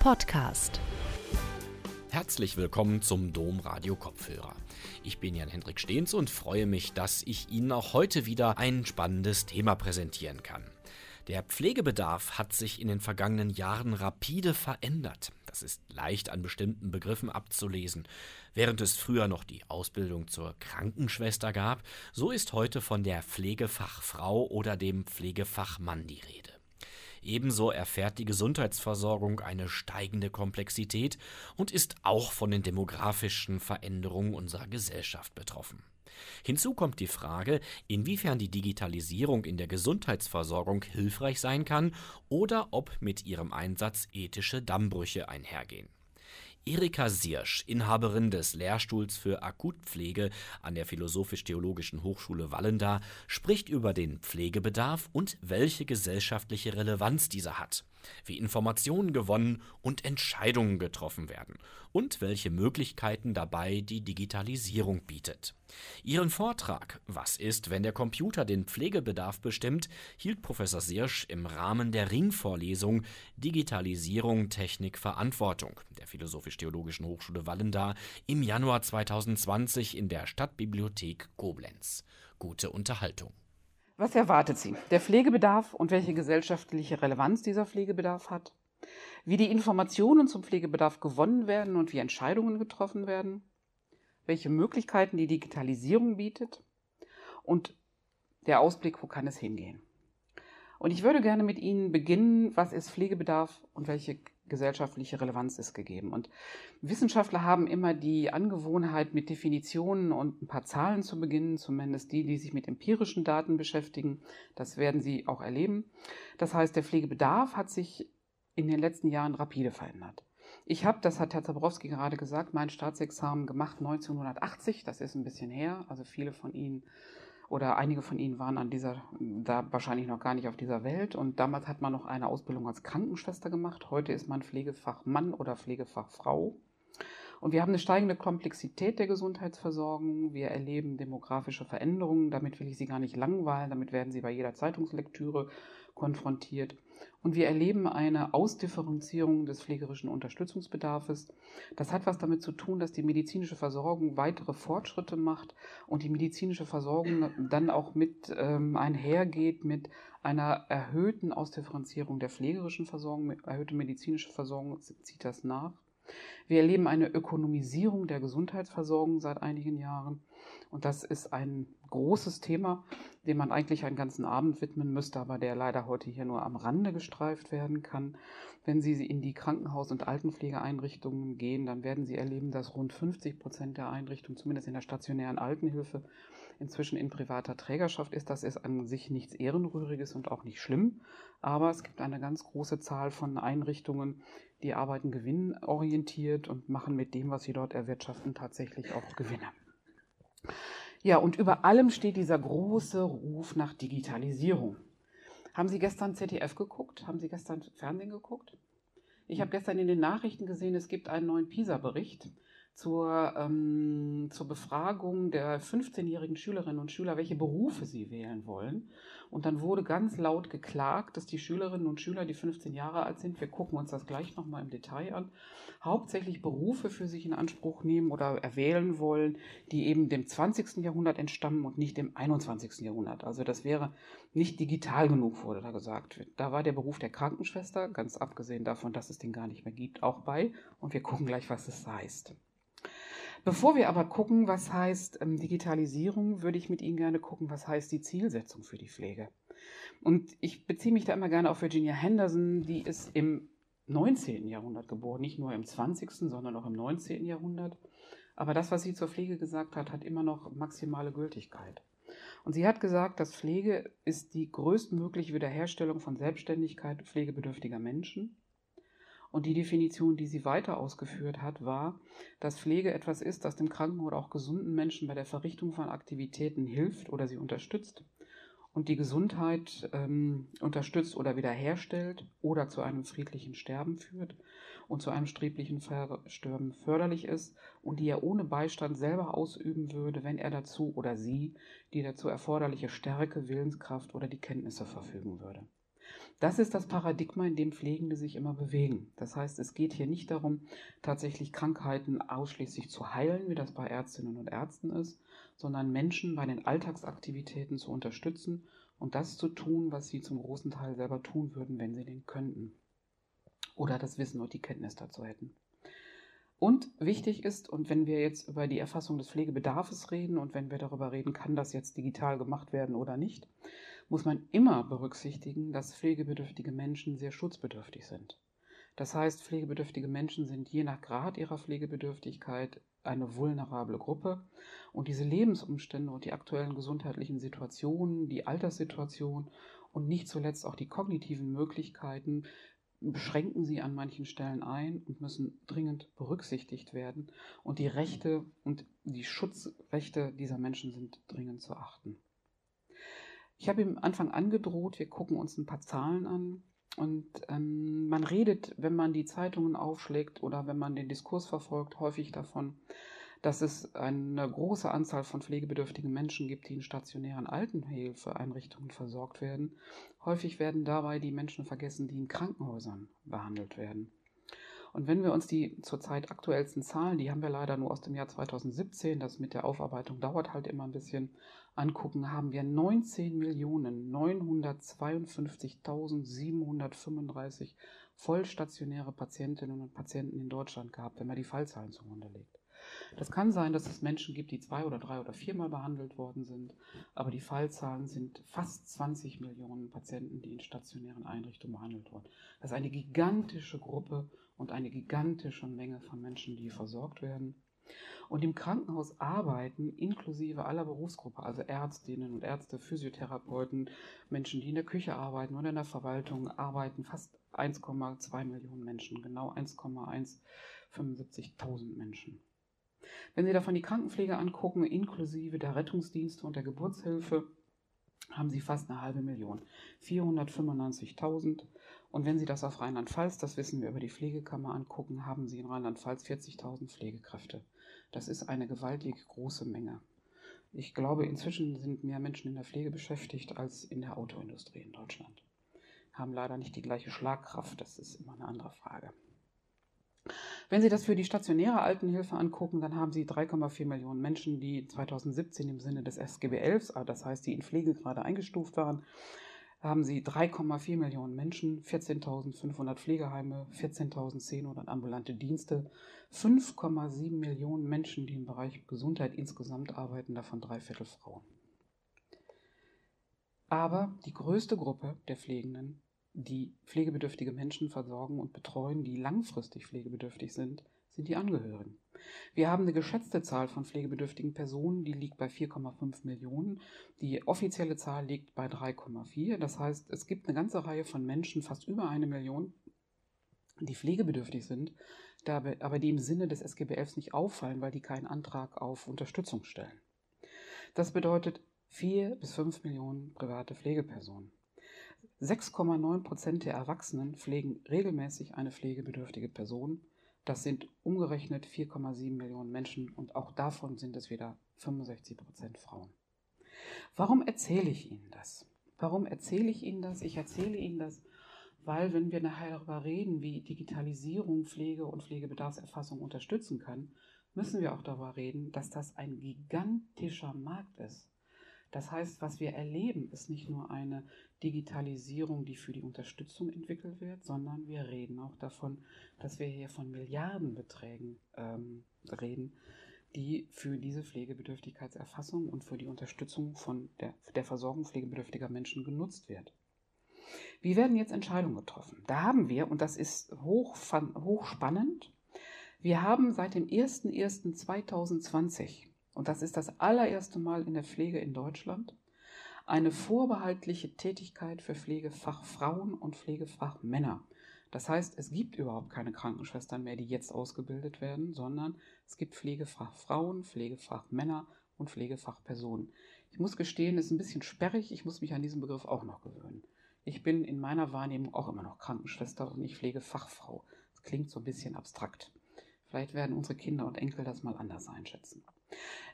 Podcast. Herzlich willkommen zum Dom Radio Kopfhörer. Ich bin Jan Hendrik Stehns und freue mich, dass ich Ihnen auch heute wieder ein spannendes Thema präsentieren kann. Der Pflegebedarf hat sich in den vergangenen Jahren rapide verändert. Das ist leicht an bestimmten Begriffen abzulesen. Während es früher noch die Ausbildung zur Krankenschwester gab, so ist heute von der Pflegefachfrau oder dem Pflegefachmann die Rede. Ebenso erfährt die Gesundheitsversorgung eine steigende Komplexität und ist auch von den demografischen Veränderungen unserer Gesellschaft betroffen. Hinzu kommt die Frage, inwiefern die Digitalisierung in der Gesundheitsversorgung hilfreich sein kann oder ob mit ihrem Einsatz ethische Dammbrüche einhergehen. Erika Siersch, Inhaberin des Lehrstuhls für Akutpflege an der Philosophisch-Theologischen Hochschule Wallenda, spricht über den Pflegebedarf und welche gesellschaftliche Relevanz dieser hat wie Informationen gewonnen und Entscheidungen getroffen werden und welche Möglichkeiten dabei die Digitalisierung bietet. Ihren Vortrag Was ist, wenn der Computer den Pflegebedarf bestimmt, hielt Professor Sirsch im Rahmen der Ringvorlesung Digitalisierung, Technik, Verantwortung der Philosophisch-Theologischen Hochschule Wallenda im Januar 2020 in der Stadtbibliothek Koblenz. Gute Unterhaltung. Was erwartet sie? Der Pflegebedarf und welche gesellschaftliche Relevanz dieser Pflegebedarf hat? Wie die Informationen zum Pflegebedarf gewonnen werden und wie Entscheidungen getroffen werden? Welche Möglichkeiten die Digitalisierung bietet? Und der Ausblick, wo kann es hingehen? Und ich würde gerne mit Ihnen beginnen, was ist Pflegebedarf und welche gesellschaftliche Relevanz ist gegeben. Und Wissenschaftler haben immer die Angewohnheit, mit Definitionen und ein paar Zahlen zu beginnen, zumindest die, die sich mit empirischen Daten beschäftigen. Das werden Sie auch erleben. Das heißt, der Pflegebedarf hat sich in den letzten Jahren rapide verändert. Ich habe, das hat Herr Zabrowski gerade gesagt, mein Staatsexamen gemacht 1980. Das ist ein bisschen her. Also viele von Ihnen oder einige von ihnen waren an dieser, da wahrscheinlich noch gar nicht auf dieser Welt. Und damals hat man noch eine Ausbildung als Krankenschwester gemacht. Heute ist man Pflegefachmann oder Pflegefachfrau. Und wir haben eine steigende Komplexität der Gesundheitsversorgung. Wir erleben demografische Veränderungen. Damit will ich Sie gar nicht langweilen. Damit werden Sie bei jeder Zeitungslektüre konfrontiert. Und wir erleben eine Ausdifferenzierung des pflegerischen Unterstützungsbedarfs. Das hat was damit zu tun, dass die medizinische Versorgung weitere Fortschritte macht und die medizinische Versorgung dann auch mit ähm, einhergeht mit einer erhöhten Ausdifferenzierung der pflegerischen Versorgung. Erhöhte medizinische Versorgung zieht das nach. Wir erleben eine Ökonomisierung der Gesundheitsversorgung seit einigen Jahren. Und das ist ein großes Thema, dem man eigentlich einen ganzen Abend widmen müsste, aber der leider heute hier nur am Rande gestreift werden kann. Wenn Sie in die Krankenhaus- und Altenpflegeeinrichtungen gehen, dann werden Sie erleben, dass rund 50 Prozent der Einrichtungen, zumindest in der stationären Altenhilfe, inzwischen in privater Trägerschaft ist. Das ist an sich nichts Ehrenrühriges und auch nicht schlimm. Aber es gibt eine ganz große Zahl von Einrichtungen, die arbeiten gewinnorientiert und machen mit dem, was sie dort erwirtschaften, tatsächlich auch Gewinne. Ja, und über allem steht dieser große Ruf nach Digitalisierung. Haben Sie gestern ZDF geguckt? Haben Sie gestern Fernsehen geguckt? Ich habe gestern in den Nachrichten gesehen, es gibt einen neuen PISA-Bericht zur, ähm, zur Befragung der 15-jährigen Schülerinnen und Schüler, welche Berufe sie wählen wollen. Und dann wurde ganz laut geklagt, dass die Schülerinnen und Schüler, die 15 Jahre alt sind, wir gucken uns das gleich nochmal im Detail an, hauptsächlich Berufe für sich in Anspruch nehmen oder erwählen wollen, die eben dem 20. Jahrhundert entstammen und nicht dem 21. Jahrhundert. Also das wäre nicht digital genug, wurde da gesagt. Da war der Beruf der Krankenschwester, ganz abgesehen davon, dass es den gar nicht mehr gibt, auch bei. Und wir gucken gleich, was es heißt. Bevor wir aber gucken, was heißt ähm, Digitalisierung, würde ich mit Ihnen gerne gucken, was heißt die Zielsetzung für die Pflege. Und ich beziehe mich da immer gerne auf Virginia Henderson, die ist im 19. Jahrhundert geboren, nicht nur im 20., sondern auch im 19. Jahrhundert. Aber das, was sie zur Pflege gesagt hat, hat immer noch maximale Gültigkeit. Und sie hat gesagt, dass Pflege ist die größtmögliche Wiederherstellung von Selbstständigkeit pflegebedürftiger Menschen. Und die Definition, die sie weiter ausgeführt hat, war, dass Pflege etwas ist, das dem kranken oder auch gesunden Menschen bei der Verrichtung von Aktivitäten hilft oder sie unterstützt und die Gesundheit ähm, unterstützt oder wiederherstellt oder zu einem friedlichen Sterben führt und zu einem streblichen Versterben förderlich ist und die er ohne Beistand selber ausüben würde, wenn er dazu oder sie die dazu erforderliche Stärke, Willenskraft oder die Kenntnisse verfügen würde. Das ist das Paradigma, in dem Pflegende sich immer bewegen. Das heißt, es geht hier nicht darum, tatsächlich Krankheiten ausschließlich zu heilen, wie das bei Ärztinnen und Ärzten ist, sondern Menschen bei den Alltagsaktivitäten zu unterstützen und das zu tun, was sie zum großen Teil selber tun würden, wenn sie den könnten. Oder das Wissen und die Kenntnis dazu hätten. Und wichtig ist, und wenn wir jetzt über die Erfassung des Pflegebedarfs reden und wenn wir darüber reden, kann das jetzt digital gemacht werden oder nicht, muss man immer berücksichtigen, dass pflegebedürftige Menschen sehr schutzbedürftig sind. Das heißt, pflegebedürftige Menschen sind je nach Grad ihrer Pflegebedürftigkeit eine vulnerable Gruppe und diese Lebensumstände und die aktuellen gesundheitlichen Situationen, die Alterssituation und nicht zuletzt auch die kognitiven Möglichkeiten beschränken sie an manchen Stellen ein und müssen dringend berücksichtigt werden. Und die Rechte und die Schutzrechte dieser Menschen sind dringend zu achten. Ich habe im Anfang angedroht, wir gucken uns ein paar Zahlen an. Und ähm, man redet, wenn man die Zeitungen aufschlägt oder wenn man den Diskurs verfolgt, häufig davon, dass es eine große Anzahl von pflegebedürftigen Menschen gibt, die in stationären Altenhilfeeinrichtungen versorgt werden. Häufig werden dabei die Menschen vergessen, die in Krankenhäusern behandelt werden. Und wenn wir uns die zurzeit aktuellsten Zahlen, die haben wir leider nur aus dem Jahr 2017, das mit der Aufarbeitung dauert halt immer ein bisschen, angucken, haben wir 19.952.735 vollstationäre Patientinnen und Patienten in Deutschland gehabt, wenn man die Fallzahlen zugrunde legt. Das kann sein, dass es Menschen gibt, die zwei oder drei oder viermal behandelt worden sind, aber die Fallzahlen sind fast 20 Millionen Patienten, die in stationären Einrichtungen behandelt wurden. Das ist eine gigantische Gruppe und eine gigantische Menge von Menschen, die versorgt werden. Und im Krankenhaus arbeiten inklusive aller Berufsgruppe, also Ärztinnen und Ärzte, Physiotherapeuten, Menschen, die in der Küche arbeiten oder in der Verwaltung arbeiten, fast 1,2 Millionen Menschen, genau 1,175.000 Menschen. Wenn Sie davon die Krankenpflege angucken, inklusive der Rettungsdienste und der Geburtshilfe, haben Sie fast eine halbe Million. 495.000. Und wenn Sie das auf Rheinland-Pfalz, das wissen wir über die Pflegekammer angucken, haben Sie in Rheinland-Pfalz 40.000 Pflegekräfte. Das ist eine gewaltig große Menge. Ich glaube, inzwischen sind mehr Menschen in der Pflege beschäftigt als in der Autoindustrie in Deutschland. Haben leider nicht die gleiche Schlagkraft, das ist immer eine andere Frage. Wenn Sie das für die stationäre Altenhilfe angucken, dann haben Sie 3,4 Millionen Menschen, die 2017 im Sinne des SGB 11, ah, das heißt, die in Pflege gerade eingestuft waren, haben Sie 3,4 Millionen Menschen, 14.500 Pflegeheime, 14.000 Szene- und ambulante Dienste, 5,7 Millionen Menschen, die im Bereich Gesundheit insgesamt arbeiten, davon drei Viertel Frauen. Aber die größte Gruppe der Pflegenden die pflegebedürftige Menschen versorgen und betreuen, die langfristig pflegebedürftig sind, sind die Angehörigen. Wir haben eine geschätzte Zahl von pflegebedürftigen Personen, die liegt bei 4,5 Millionen. Die offizielle Zahl liegt bei 3,4. Das heißt, es gibt eine ganze Reihe von Menschen, fast über eine Million, die pflegebedürftig sind, aber die im Sinne des SGBFs nicht auffallen, weil die keinen Antrag auf Unterstützung stellen. Das bedeutet 4 bis 5 Millionen private Pflegepersonen. 6,9 Prozent der Erwachsenen pflegen regelmäßig eine pflegebedürftige Person. Das sind umgerechnet 4,7 Millionen Menschen und auch davon sind es wieder 65 Prozent Frauen. Warum erzähle ich Ihnen das? Warum erzähle ich Ihnen das? Ich erzähle Ihnen das, weil wenn wir nachher darüber reden, wie Digitalisierung Pflege und Pflegebedarfserfassung unterstützen kann, müssen wir auch darüber reden, dass das ein gigantischer Markt ist. Das heißt, was wir erleben, ist nicht nur eine Digitalisierung, die für die Unterstützung entwickelt wird, sondern wir reden auch davon, dass wir hier von Milliardenbeträgen ähm, reden, die für diese Pflegebedürftigkeitserfassung und für die Unterstützung von der, der Versorgung pflegebedürftiger Menschen genutzt wird. Wie werden jetzt Entscheidungen getroffen? Da haben wir, und das ist hoch, hochspannend, wir haben seit dem 01.01.2020 und das ist das allererste Mal in der Pflege in Deutschland, eine vorbehaltliche Tätigkeit für Pflegefachfrauen und Pflegefachmänner. Das heißt, es gibt überhaupt keine Krankenschwestern mehr, die jetzt ausgebildet werden, sondern es gibt Pflegefachfrauen, Pflegefachmänner und Pflegefachpersonen. Ich muss gestehen, es ist ein bisschen sperrig, ich muss mich an diesen Begriff auch noch gewöhnen. Ich bin in meiner Wahrnehmung auch immer noch Krankenschwester und nicht Pflegefachfrau. Das klingt so ein bisschen abstrakt. Vielleicht werden unsere Kinder und Enkel das mal anders einschätzen.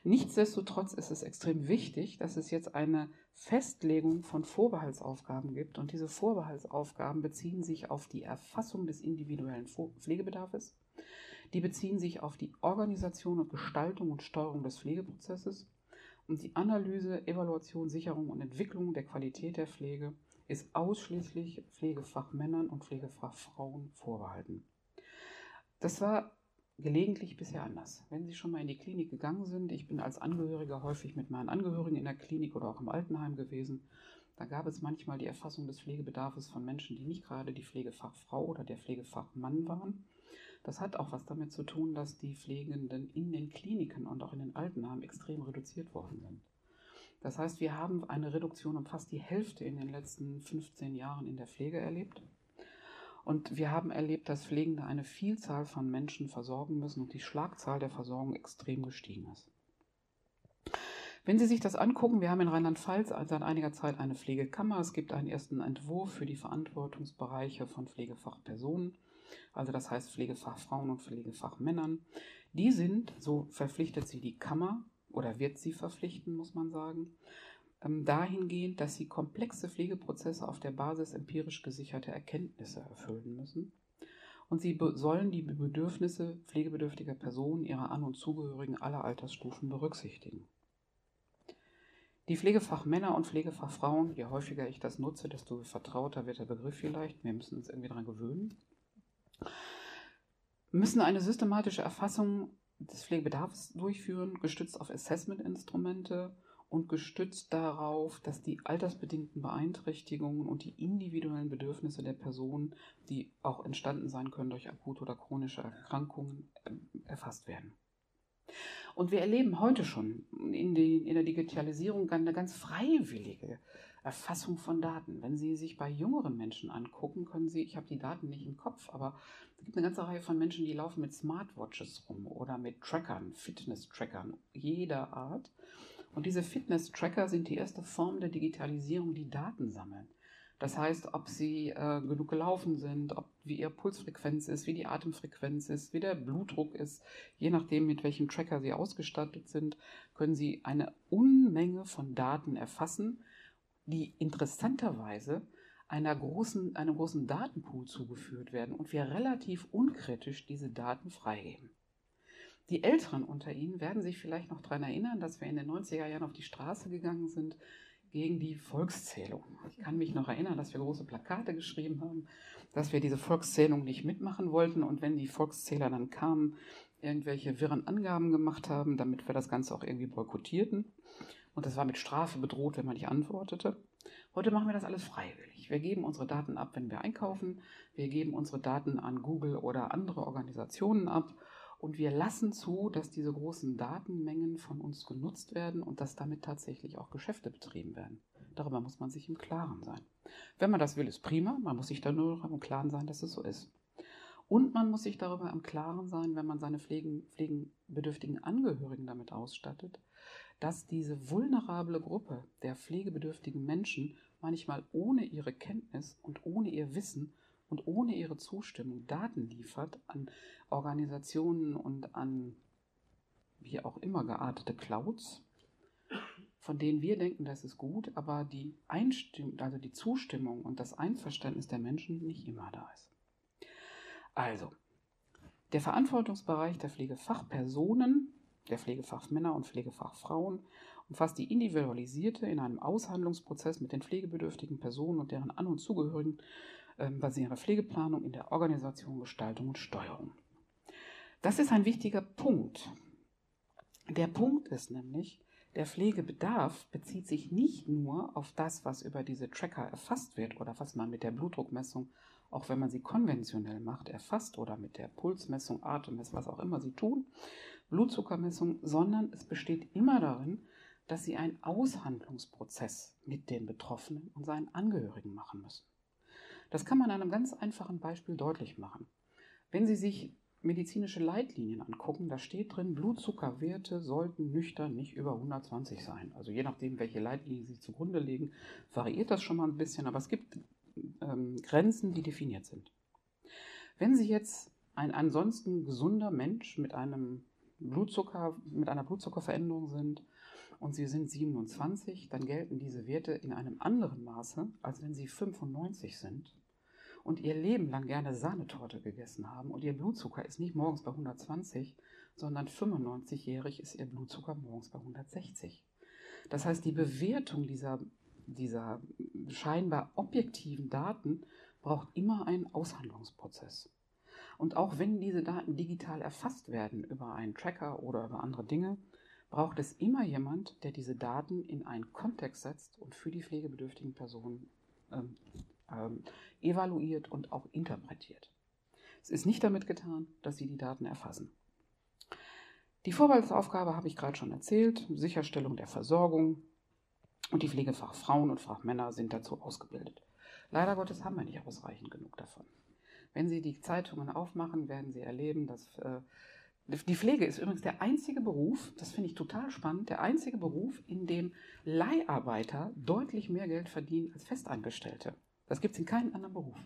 Nichtsdestotrotz ist es extrem wichtig, dass es jetzt eine Festlegung von Vorbehaltsaufgaben gibt. Und diese Vorbehaltsaufgaben beziehen sich auf die Erfassung des individuellen Pflegebedarfs, die beziehen sich auf die Organisation und Gestaltung und Steuerung des Pflegeprozesses und die Analyse, Evaluation, Sicherung und Entwicklung der Qualität der Pflege ist ausschließlich Pflegefachmännern und Pflegefachfrauen vorbehalten. Das war gelegentlich bisher anders. Wenn Sie schon mal in die Klinik gegangen sind, ich bin als Angehöriger häufig mit meinen Angehörigen in der Klinik oder auch im Altenheim gewesen, da gab es manchmal die Erfassung des Pflegebedarfs von Menschen, die nicht gerade die Pflegefachfrau oder der Pflegefachmann waren. Das hat auch was damit zu tun, dass die Pflegenden in den Kliniken und auch in den Altenheimen extrem reduziert worden sind. Das heißt, wir haben eine Reduktion um fast die Hälfte in den letzten 15 Jahren in der Pflege erlebt. Und wir haben erlebt, dass Pflegende eine Vielzahl von Menschen versorgen müssen und die Schlagzahl der Versorgung extrem gestiegen ist. Wenn Sie sich das angucken, wir haben in Rheinland-Pfalz seit einiger Zeit eine Pflegekammer. Es gibt einen ersten Entwurf für die Verantwortungsbereiche von Pflegefachpersonen, also das heißt Pflegefachfrauen und Pflegefachmännern. Die sind, so verpflichtet sie die Kammer oder wird sie verpflichten, muss man sagen, dahingehend, dass sie komplexe Pflegeprozesse auf der Basis empirisch gesicherter Erkenntnisse erfüllen müssen. Und sie sollen die Bedürfnisse pflegebedürftiger Personen, ihrer An- und Zugehörigen aller Altersstufen berücksichtigen. Die Pflegefachmänner und Pflegefachfrauen, je häufiger ich das nutze, desto vertrauter wird der Begriff vielleicht, wir müssen uns irgendwie daran gewöhnen, müssen eine systematische Erfassung des Pflegebedarfs durchführen, gestützt auf Assessment-Instrumente und gestützt darauf, dass die altersbedingten Beeinträchtigungen und die individuellen Bedürfnisse der Person, die auch entstanden sein können durch akute oder chronische Erkrankungen, ähm, erfasst werden. Und wir erleben heute schon in, die, in der Digitalisierung eine ganz freiwillige Erfassung von Daten. Wenn Sie sich bei jüngeren Menschen angucken, können Sie, ich habe die Daten nicht im Kopf, aber es gibt eine ganze Reihe von Menschen, die laufen mit Smartwatches rum oder mit Trackern, Fitness-Trackern jeder Art und diese Fitness-Tracker sind die erste Form der Digitalisierung, die Daten sammeln. Das heißt, ob sie äh, genug gelaufen sind, ob wie ihre Pulsfrequenz ist, wie die Atemfrequenz ist, wie der Blutdruck ist, je nachdem, mit welchem Tracker sie ausgestattet sind, können sie eine Unmenge von Daten erfassen, die interessanterweise einer großen, einem großen Datenpool zugeführt werden und wir relativ unkritisch diese Daten freigeben. Die Älteren unter Ihnen werden sich vielleicht noch daran erinnern, dass wir in den 90er Jahren auf die Straße gegangen sind gegen die Volkszählung. Ich kann mich noch erinnern, dass wir große Plakate geschrieben haben, dass wir diese Volkszählung nicht mitmachen wollten und wenn die Volkszähler dann kamen, irgendwelche wirren Angaben gemacht haben, damit wir das Ganze auch irgendwie boykottierten. Und das war mit Strafe bedroht, wenn man nicht antwortete. Heute machen wir das alles freiwillig. Wir geben unsere Daten ab, wenn wir einkaufen. Wir geben unsere Daten an Google oder andere Organisationen ab und wir lassen zu, dass diese großen Datenmengen von uns genutzt werden und dass damit tatsächlich auch Geschäfte betrieben werden. Darüber muss man sich im Klaren sein. Wenn man das will, ist prima. Man muss sich da nur im Klaren sein, dass es so ist. Und man muss sich darüber im Klaren sein, wenn man seine pflegen, pflegenbedürftigen Angehörigen damit ausstattet, dass diese vulnerable Gruppe der pflegebedürftigen Menschen manchmal ohne ihre Kenntnis und ohne ihr Wissen und ohne ihre Zustimmung Daten liefert an Organisationen und an wie auch immer geartete Clouds, von denen wir denken, das ist gut, aber die Einstimmung, also die Zustimmung und das Einverständnis der Menschen nicht immer da ist. Also, der Verantwortungsbereich der Pflegefachpersonen, der Pflegefachmänner und Pflegefachfrauen umfasst die individualisierte in einem Aushandlungsprozess mit den pflegebedürftigen Personen und deren An- und Zugehörigen ähm, basierende Pflegeplanung in der Organisation, Gestaltung und Steuerung. Das ist ein wichtiger Punkt. Der Punkt ist nämlich, der Pflegebedarf bezieht sich nicht nur auf das, was über diese Tracker erfasst wird oder was man mit der Blutdruckmessung, auch wenn man sie konventionell macht, erfasst oder mit der Pulsmessung, Atemmessung, was auch immer sie tun, Blutzuckermessung, sondern es besteht immer darin, dass sie einen Aushandlungsprozess mit den Betroffenen und seinen Angehörigen machen müssen. Das kann man an einem ganz einfachen Beispiel deutlich machen. Wenn Sie sich medizinische Leitlinien angucken, da steht drin, Blutzuckerwerte sollten nüchtern nicht über 120 sein. Also je nachdem, welche Leitlinie Sie zugrunde legen, variiert das schon mal ein bisschen, aber es gibt ähm, Grenzen, die definiert sind. Wenn Sie jetzt ein ansonsten gesunder Mensch mit einem Blutzucker mit einer Blutzuckerveränderung sind und Sie sind 27, dann gelten diese Werte in einem anderen Maße, als wenn Sie 95 sind und Ihr Leben lang gerne Sahnetorte gegessen haben und Ihr Blutzucker ist nicht morgens bei 120, sondern 95-jährig ist Ihr Blutzucker morgens bei 160. Das heißt, die Bewertung dieser, dieser scheinbar objektiven Daten braucht immer einen Aushandlungsprozess. Und auch wenn diese Daten digital erfasst werden über einen Tracker oder über andere Dinge, braucht es immer jemand, der diese Daten in einen Kontext setzt und für die pflegebedürftigen Personen ähm, ähm, evaluiert und auch interpretiert. Es ist nicht damit getan, dass Sie die Daten erfassen. Die Vorwahlsaufgabe habe ich gerade schon erzählt, Sicherstellung der Versorgung und die Pflegefachfrauen und Fachmänner sind dazu ausgebildet. Leider Gottes haben wir nicht ausreichend genug davon. Wenn Sie die Zeitungen aufmachen, werden Sie erleben, dass äh, die Pflege ist übrigens der einzige Beruf, das finde ich total spannend, der einzige Beruf, in dem Leiharbeiter deutlich mehr Geld verdienen als Festangestellte. Das gibt es in keinem anderen Beruf.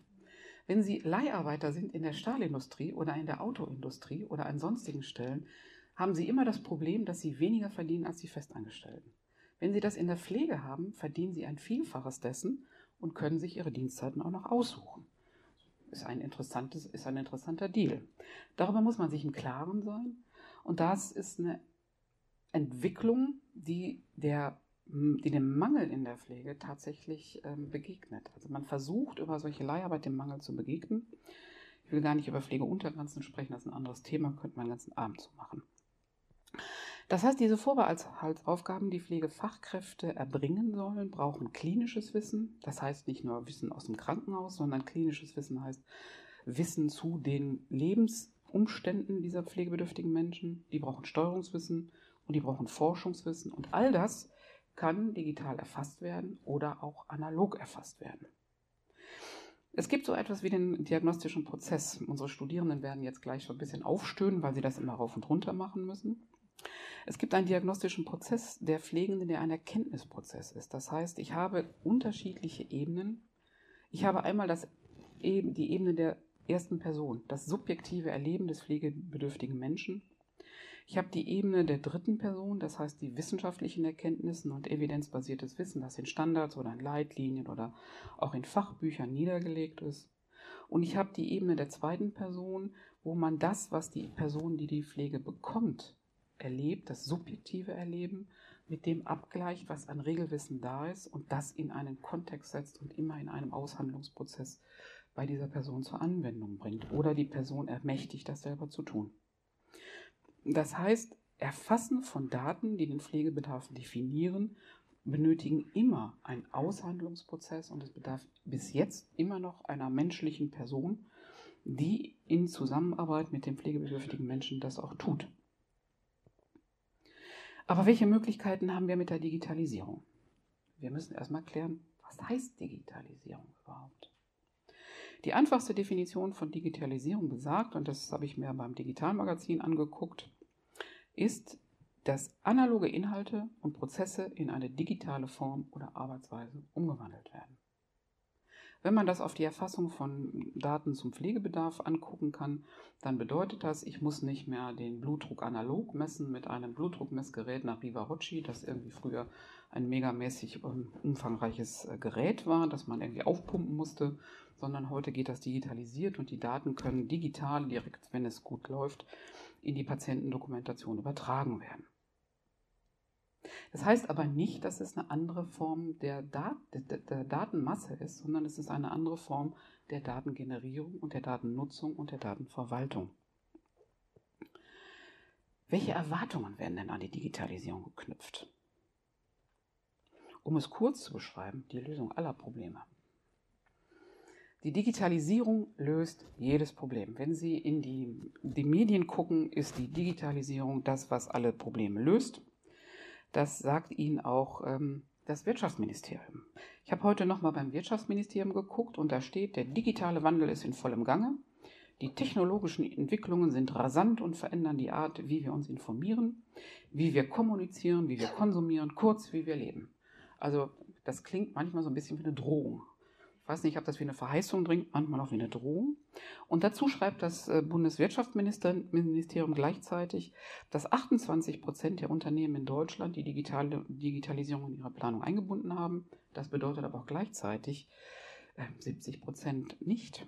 Wenn Sie Leiharbeiter sind in der Stahlindustrie oder in der Autoindustrie oder an sonstigen Stellen, haben Sie immer das Problem, dass Sie weniger verdienen als die Festangestellten. Wenn Sie das in der Pflege haben, verdienen Sie ein Vielfaches dessen und können sich Ihre Dienstzeiten auch noch aussuchen ist ein, interessantes, ist ein interessanter Deal. Darüber muss man sich im Klaren sein. Und das ist eine Entwicklung, die, der, die dem Mangel in der Pflege tatsächlich ähm, begegnet. Also man versucht über solche Leiharbeit dem Mangel zu begegnen. Ich will gar nicht über Pflegeuntergrenzen sprechen, das ist ein anderes Thema, könnte man den ganzen Abend zu machen. Das heißt, diese Vorbehaltsaufgaben, die Pflegefachkräfte erbringen sollen, brauchen klinisches Wissen. Das heißt nicht nur Wissen aus dem Krankenhaus, sondern klinisches Wissen heißt Wissen zu den Lebensumständen dieser pflegebedürftigen Menschen. Die brauchen Steuerungswissen und die brauchen Forschungswissen. Und all das kann digital erfasst werden oder auch analog erfasst werden. Es gibt so etwas wie den diagnostischen Prozess. Unsere Studierenden werden jetzt gleich schon ein bisschen aufstöhnen, weil sie das immer rauf und runter machen müssen. Es gibt einen diagnostischen Prozess der Pflegenden, der ein Erkenntnisprozess ist. Das heißt, ich habe unterschiedliche Ebenen. Ich habe einmal das, die Ebene der ersten Person, das subjektive Erleben des pflegebedürftigen Menschen. Ich habe die Ebene der dritten Person, das heißt die wissenschaftlichen Erkenntnissen und evidenzbasiertes Wissen, das in Standards oder in Leitlinien oder auch in Fachbüchern niedergelegt ist. Und ich habe die Ebene der zweiten Person, wo man das, was die Person, die die Pflege bekommt, erlebt, das subjektive Erleben, mit dem abgleicht, was an Regelwissen da ist und das in einen Kontext setzt und immer in einem Aushandlungsprozess bei dieser Person zur Anwendung bringt oder die Person ermächtigt, das selber zu tun. Das heißt, Erfassen von Daten, die den Pflegebedarf definieren, benötigen immer einen Aushandlungsprozess und es bedarf bis jetzt immer noch einer menschlichen Person, die in Zusammenarbeit mit dem pflegebedürftigen Menschen das auch tut. Aber welche Möglichkeiten haben wir mit der Digitalisierung? Wir müssen erstmal klären, was heißt Digitalisierung überhaupt? Die einfachste Definition von Digitalisierung besagt, und das habe ich mir beim Digitalmagazin angeguckt, ist, dass analoge Inhalte und Prozesse in eine digitale Form oder Arbeitsweise umgewandelt werden. Wenn man das auf die Erfassung von Daten zum Pflegebedarf angucken kann, dann bedeutet das, ich muss nicht mehr den Blutdruck analog messen mit einem Blutdruckmessgerät nach Rivarocci, das irgendwie früher ein megamäßig ähm, umfangreiches äh, Gerät war, das man irgendwie aufpumpen musste, sondern heute geht das digitalisiert und die Daten können digital direkt, wenn es gut läuft, in die Patientendokumentation übertragen werden. Das heißt aber nicht, dass es eine andere Form der, Dat der, der Datenmasse ist, sondern es ist eine andere Form der Datengenerierung und der Datennutzung und der Datenverwaltung. Welche Erwartungen werden denn an die Digitalisierung geknüpft? Um es kurz zu beschreiben, die Lösung aller Probleme. Die Digitalisierung löst jedes Problem. Wenn Sie in die, die Medien gucken, ist die Digitalisierung das, was alle Probleme löst. Das sagt Ihnen auch ähm, das Wirtschaftsministerium. Ich habe heute nochmal beim Wirtschaftsministerium geguckt und da steht, der digitale Wandel ist in vollem Gange. Die technologischen Entwicklungen sind rasant und verändern die Art, wie wir uns informieren, wie wir kommunizieren, wie wir konsumieren, kurz wie wir leben. Also das klingt manchmal so ein bisschen wie eine Drohung. Weiß nicht, ob das wie eine Verheißung dringt, manchmal auch wie eine Drohung. Und dazu schreibt das äh, Bundeswirtschaftsministerium gleichzeitig, dass 28 Prozent der Unternehmen in Deutschland die digitale Digitalisierung in ihre Planung eingebunden haben. Das bedeutet aber auch gleichzeitig 70 äh, Prozent nicht.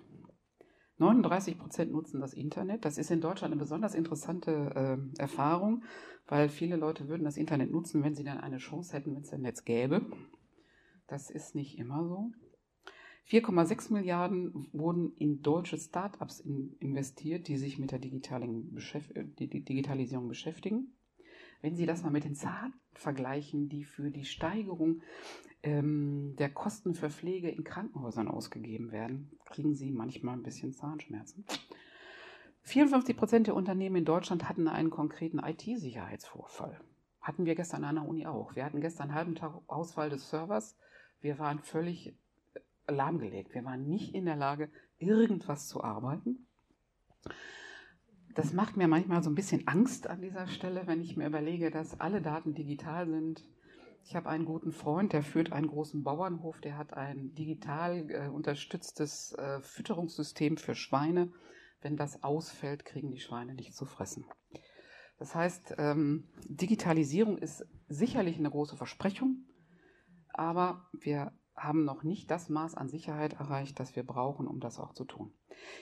39 Prozent nutzen das Internet. Das ist in Deutschland eine besonders interessante äh, Erfahrung, weil viele Leute würden das Internet nutzen, wenn sie dann eine Chance hätten, wenn es ein Netz gäbe. Das ist nicht immer so. 4,6 Milliarden wurden in deutsche Start-ups in, investiert, die sich mit der Digitalisierung beschäftigen. Wenn Sie das mal mit den Zahlen vergleichen, die für die Steigerung ähm, der Kosten für Pflege in Krankenhäusern ausgegeben werden, kriegen Sie manchmal ein bisschen Zahnschmerzen. 54 Prozent der Unternehmen in Deutschland hatten einen konkreten IT-Sicherheitsvorfall. Hatten wir gestern an der Uni auch. Wir hatten gestern einen halben Tag Ausfall des Servers. Wir waren völlig lahmgelegt. Wir waren nicht in der Lage, irgendwas zu arbeiten. Das macht mir manchmal so ein bisschen Angst an dieser Stelle, wenn ich mir überlege, dass alle Daten digital sind. Ich habe einen guten Freund, der führt einen großen Bauernhof, der hat ein digital äh, unterstütztes äh, Fütterungssystem für Schweine. Wenn das ausfällt, kriegen die Schweine nicht zu fressen. Das heißt, ähm, Digitalisierung ist sicherlich eine große Versprechung, aber wir haben noch nicht das Maß an Sicherheit erreicht, das wir brauchen, um das auch zu tun.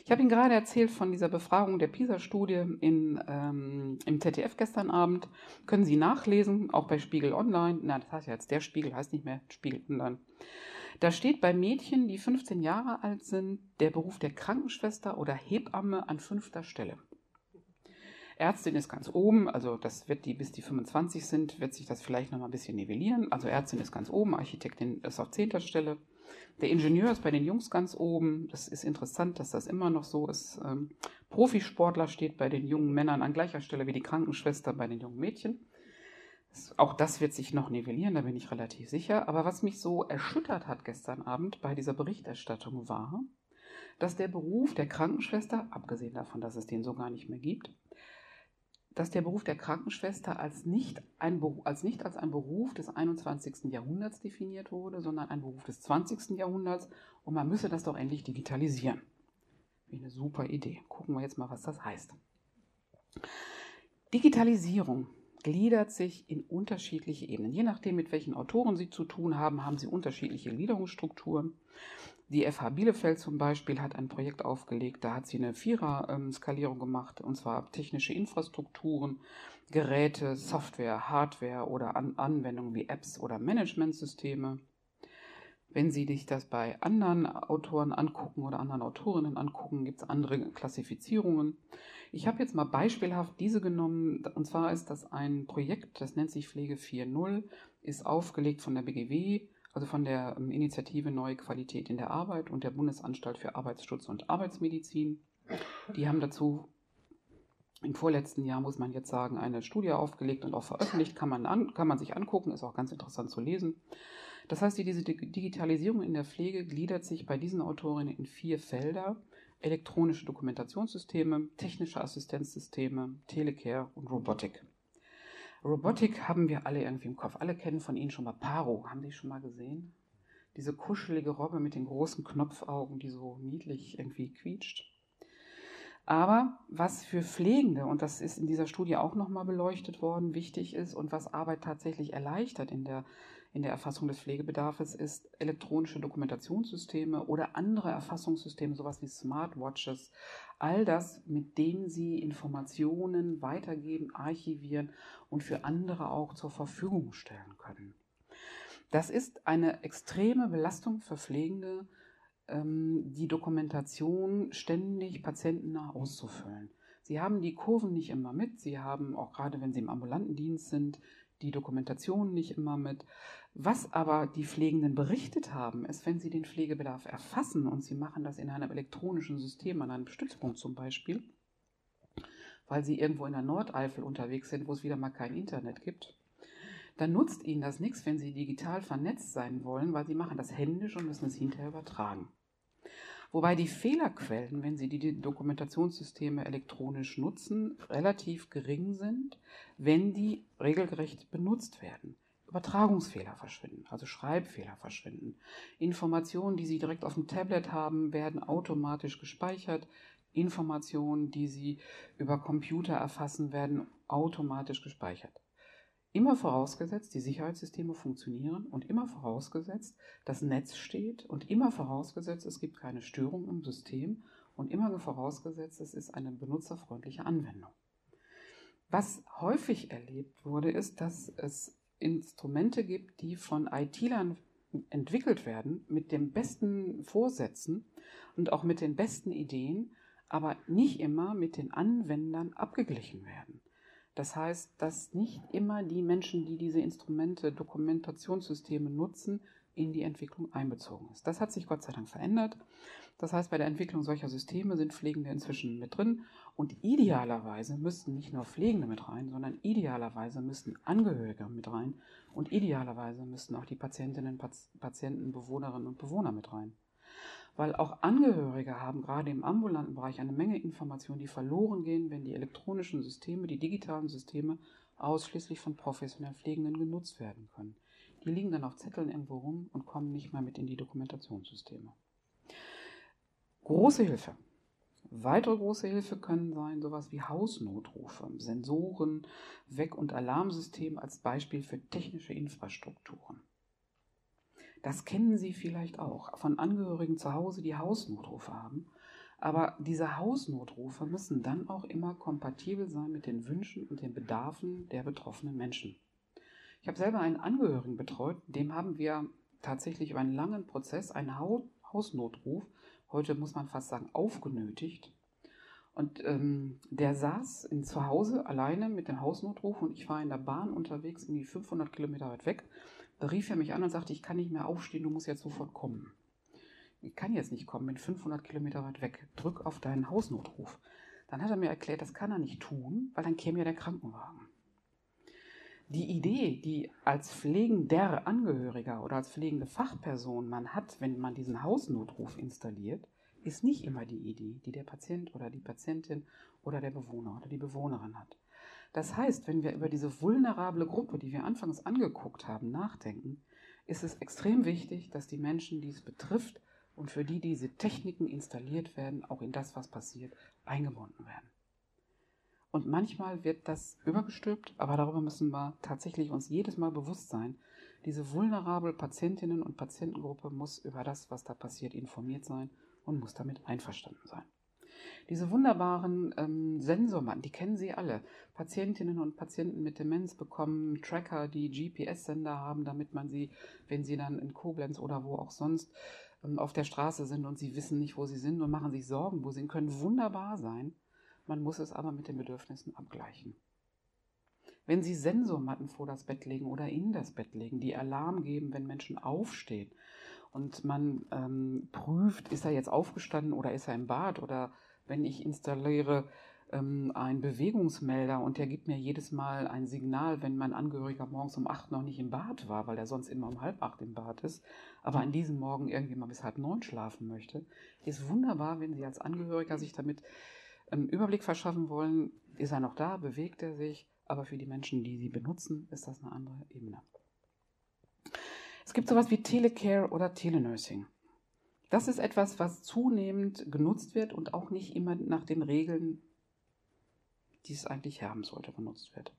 Ich habe Ihnen gerade erzählt von dieser Befragung der PISA-Studie ähm, im ZDF gestern Abend. Können Sie nachlesen, auch bei Spiegel Online. Na, das heißt ja jetzt der Spiegel, heißt nicht mehr Spiegel Online. Da steht bei Mädchen, die 15 Jahre alt sind, der Beruf der Krankenschwester oder Hebamme an fünfter Stelle. Ärztin ist ganz oben, also das wird die, bis die 25 sind, wird sich das vielleicht noch mal ein bisschen nivellieren. Also Ärztin ist ganz oben, Architektin ist auf zehnter Stelle. Der Ingenieur ist bei den Jungs ganz oben. Das ist interessant, dass das immer noch so ist. Ähm, Profisportler steht bei den jungen Männern an gleicher Stelle wie die Krankenschwester bei den jungen Mädchen. Das, auch das wird sich noch nivellieren, da bin ich relativ sicher. Aber was mich so erschüttert hat gestern Abend bei dieser Berichterstattung war, dass der Beruf der Krankenschwester, abgesehen davon, dass es den so gar nicht mehr gibt, dass der Beruf der Krankenschwester als nicht, ein, als nicht als ein Beruf des 21. Jahrhunderts definiert wurde, sondern ein Beruf des 20. Jahrhunderts und man müsse das doch endlich digitalisieren. Wie eine super Idee. Gucken wir jetzt mal, was das heißt. Digitalisierung gliedert sich in unterschiedliche Ebenen. Je nachdem, mit welchen Autoren Sie zu tun haben, haben Sie unterschiedliche Gliederungsstrukturen. Die FH Bielefeld zum Beispiel hat ein Projekt aufgelegt, da hat sie eine Vierer-Skalierung gemacht, und zwar technische Infrastrukturen, Geräte, Software, Hardware oder An Anwendungen wie Apps oder Managementsysteme. Wenn Sie sich das bei anderen Autoren angucken oder anderen Autorinnen angucken, gibt es andere Klassifizierungen. Ich habe jetzt mal beispielhaft diese genommen, und zwar ist das ein Projekt, das nennt sich Pflege 4.0, ist aufgelegt von der BGW, also von der ähm, Initiative Neue Qualität in der Arbeit und der Bundesanstalt für Arbeitsschutz und Arbeitsmedizin. Die haben dazu im vorletzten Jahr, muss man jetzt sagen, eine Studie aufgelegt und auch veröffentlicht, kann man, an, kann man sich angucken, ist auch ganz interessant zu lesen. Das heißt, diese Digitalisierung in der Pflege gliedert sich bei diesen Autorinnen in vier Felder. Elektronische Dokumentationssysteme, technische Assistenzsysteme, Telecare und Robotik. Robotik haben wir alle irgendwie im Kopf. Alle kennen von Ihnen schon mal Paro. Haben Sie schon mal gesehen? Diese kuschelige Robbe mit den großen Knopfaugen, die so niedlich irgendwie quietscht. Aber was für Pflegende, und das ist in dieser Studie auch nochmal beleuchtet worden, wichtig ist und was Arbeit tatsächlich erleichtert in der in der Erfassung des Pflegebedarfs ist elektronische Dokumentationssysteme oder andere Erfassungssysteme, sowas wie Smartwatches, all das, mit denen Sie Informationen weitergeben, archivieren und für andere auch zur Verfügung stellen können. Das ist eine extreme Belastung für Pflegende, ähm, die Dokumentation ständig patientennah auszufüllen. Sie haben die Kurven nicht immer mit. Sie haben, auch gerade wenn Sie im ambulanten Dienst sind, die Dokumentation nicht immer mit. Was aber die Pflegenden berichtet haben, ist, wenn sie den Pflegebedarf erfassen und sie machen das in einem elektronischen System, an einem Stützpunkt zum Beispiel, weil sie irgendwo in der Nordeifel unterwegs sind, wo es wieder mal kein Internet gibt, dann nutzt ihnen das nichts, wenn sie digital vernetzt sein wollen, weil sie machen das händisch und müssen es hinterher übertragen. Wobei die Fehlerquellen, wenn Sie die Dokumentationssysteme elektronisch nutzen, relativ gering sind, wenn die regelgerecht benutzt werden. Übertragungsfehler verschwinden, also Schreibfehler verschwinden. Informationen, die Sie direkt auf dem Tablet haben, werden automatisch gespeichert. Informationen, die Sie über Computer erfassen, werden automatisch gespeichert. Immer vorausgesetzt, die Sicherheitssysteme funktionieren und immer vorausgesetzt, das Netz steht und immer vorausgesetzt, es gibt keine Störung im System und immer vorausgesetzt, es ist eine benutzerfreundliche Anwendung. Was häufig erlebt wurde, ist, dass es Instrumente gibt, die von IT-Lern entwickelt werden mit den besten Vorsätzen und auch mit den besten Ideen, aber nicht immer mit den Anwendern abgeglichen werden. Das heißt, dass nicht immer die Menschen, die diese Instrumente, Dokumentationssysteme nutzen, in die Entwicklung einbezogen ist. Das hat sich Gott sei Dank verändert. Das heißt, bei der Entwicklung solcher Systeme sind Pflegende inzwischen mit drin und idealerweise müssten nicht nur Pflegende mit rein, sondern idealerweise müssten Angehörige mit rein und idealerweise müssten auch die Patientinnen, Patienten, Bewohnerinnen und Bewohner mit rein weil auch Angehörige haben gerade im ambulanten Bereich eine Menge Informationen, die verloren gehen, wenn die elektronischen Systeme, die digitalen Systeme ausschließlich von professionell Pflegenden genutzt werden können. Die liegen dann auf Zetteln irgendwo rum und kommen nicht mehr mit in die Dokumentationssysteme. Große Hilfe. Weitere große Hilfe können sein sowas wie Hausnotrufe, Sensoren, Weck- und Alarmsysteme als Beispiel für technische Infrastrukturen. Das kennen Sie vielleicht auch von Angehörigen zu Hause, die Hausnotrufe haben. Aber diese Hausnotrufe müssen dann auch immer kompatibel sein mit den Wünschen und den Bedarfen der betroffenen Menschen. Ich habe selber einen Angehörigen betreut, dem haben wir tatsächlich über einen langen Prozess einen Hausnotruf, heute muss man fast sagen, aufgenötigt. Und ähm, der saß in, zu Hause alleine mit dem Hausnotruf und ich war in der Bahn unterwegs, irgendwie 500 Kilometer weit weg da rief er mich an und sagte, ich kann nicht mehr aufstehen, du musst jetzt sofort kommen. Ich kann jetzt nicht kommen, bin 500 Kilometer weit weg. Drück auf deinen Hausnotruf. Dann hat er mir erklärt, das kann er nicht tun, weil dann käme ja der Krankenwagen. Die Idee, die als pflegender Angehöriger oder als pflegende Fachperson man hat, wenn man diesen Hausnotruf installiert, ist nicht immer die Idee, die der Patient oder die Patientin oder der Bewohner oder die Bewohnerin hat. Das heißt, wenn wir über diese vulnerable Gruppe, die wir anfangs angeguckt haben, nachdenken, ist es extrem wichtig, dass die Menschen, die es betrifft und für die diese Techniken installiert werden, auch in das, was passiert, eingebunden werden. Und manchmal wird das übergestülpt, aber darüber müssen wir tatsächlich uns jedes Mal bewusst sein. Diese vulnerable Patientinnen- und Patientengruppe muss über das, was da passiert, informiert sein und muss damit einverstanden sein. Diese wunderbaren ähm, Sensormatten, die kennen Sie alle. Patientinnen und Patienten mit Demenz bekommen Tracker, die GPS-Sender haben, damit man sie, wenn sie dann in Koblenz oder wo auch sonst ähm, auf der Straße sind und sie wissen nicht, wo sie sind und machen sich Sorgen, wo sie sind, können wunderbar sein. Man muss es aber mit den Bedürfnissen abgleichen. Wenn Sie Sensormatten vor das Bett legen oder in das Bett legen, die Alarm geben, wenn Menschen aufstehen und man ähm, prüft, ist er jetzt aufgestanden oder ist er im Bad oder wenn ich installiere ähm, einen Bewegungsmelder und der gibt mir jedes Mal ein Signal, wenn mein Angehöriger morgens um acht noch nicht im Bad war, weil er sonst immer um halb acht im Bad ist, aber an diesem Morgen irgendwie mal bis halb neun schlafen möchte, ist wunderbar, wenn Sie als Angehöriger sich damit einen Überblick verschaffen wollen, ist er noch da, bewegt er sich, aber für die Menschen, die sie benutzen, ist das eine andere Ebene. Es gibt sowas wie Telecare oder Telenursing. Das ist etwas, was zunehmend genutzt wird und auch nicht immer nach den Regeln, die es eigentlich haben sollte, genutzt wird.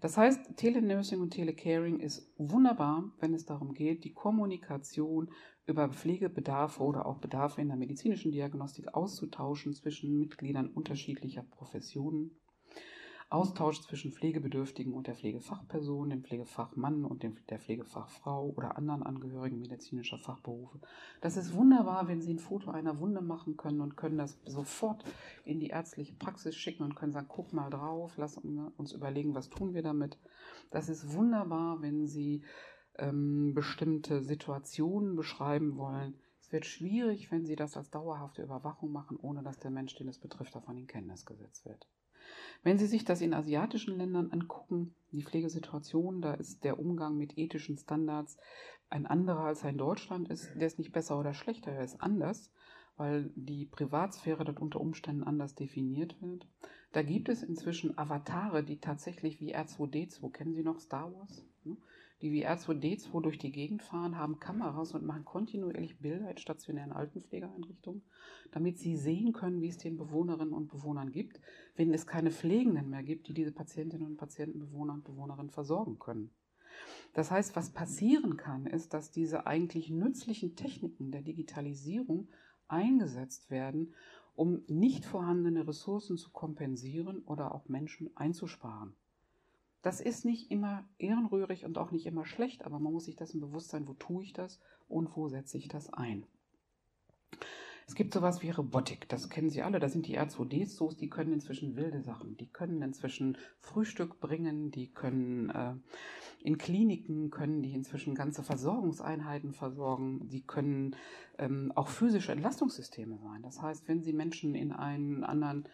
Das heißt, Telenursing und Telecaring ist wunderbar, wenn es darum geht, die Kommunikation über Pflegebedarfe oder auch Bedarfe in der medizinischen Diagnostik auszutauschen zwischen Mitgliedern unterschiedlicher Professionen Austausch zwischen Pflegebedürftigen und der Pflegefachperson, dem Pflegefachmann und dem, der Pflegefachfrau oder anderen Angehörigen medizinischer Fachberufe. Das ist wunderbar, wenn Sie ein Foto einer Wunde machen können und können das sofort in die ärztliche Praxis schicken und können sagen, guck mal drauf, lass uns überlegen, was tun wir damit. Das ist wunderbar, wenn Sie ähm, bestimmte Situationen beschreiben wollen. Es wird schwierig, wenn Sie das als dauerhafte Überwachung machen, ohne dass der Mensch, den es betrifft, davon in Kenntnis gesetzt wird. Wenn Sie sich das in asiatischen Ländern angucken, die Pflegesituation, da ist der Umgang mit ethischen Standards ein anderer als er in Deutschland ist. Der ist nicht besser oder schlechter, er ist anders, weil die Privatsphäre dort unter Umständen anders definiert wird. Da gibt es inzwischen Avatare, die tatsächlich wie R2D2, kennen Sie noch Star Wars? Die wie R2D2 durch die Gegend fahren, haben Kameras und machen kontinuierlich Bilder in stationären Altenpflegeeinrichtungen, damit sie sehen können, wie es den Bewohnerinnen und Bewohnern gibt, wenn es keine Pflegenden mehr gibt, die diese Patientinnen und Patienten, Bewohner und Bewohnerinnen versorgen können. Das heißt, was passieren kann, ist, dass diese eigentlich nützlichen Techniken der Digitalisierung eingesetzt werden, um nicht vorhandene Ressourcen zu kompensieren oder auch Menschen einzusparen. Das ist nicht immer ehrenrührig und auch nicht immer schlecht, aber man muss sich dessen bewusst sein, wo tue ich das und wo setze ich das ein. Es gibt sowas wie Robotik, das kennen Sie alle, das sind die R2D-Sos, die können inzwischen wilde Sachen. Die können inzwischen Frühstück bringen, die können äh, in Kliniken, können die inzwischen ganze Versorgungseinheiten versorgen, die können ähm, auch physische Entlastungssysteme sein. Das heißt, wenn Sie Menschen in einen anderen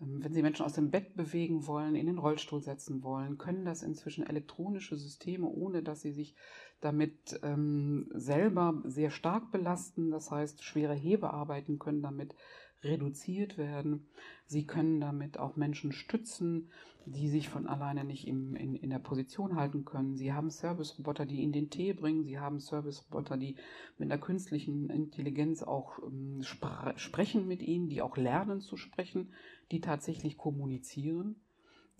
wenn Sie Menschen aus dem Bett bewegen wollen, in den Rollstuhl setzen wollen, können das inzwischen elektronische Systeme, ohne dass sie sich damit ähm, selber sehr stark belasten. Das heißt, schwere Hebearbeiten können damit reduziert werden. Sie können damit auch Menschen stützen, die sich von alleine nicht im, in, in der Position halten können. Sie haben Service-Roboter, die Ihnen den Tee bringen. Sie haben Service-Roboter, die mit einer künstlichen Intelligenz auch ähm, spr sprechen mit Ihnen, die auch lernen zu sprechen die tatsächlich kommunizieren.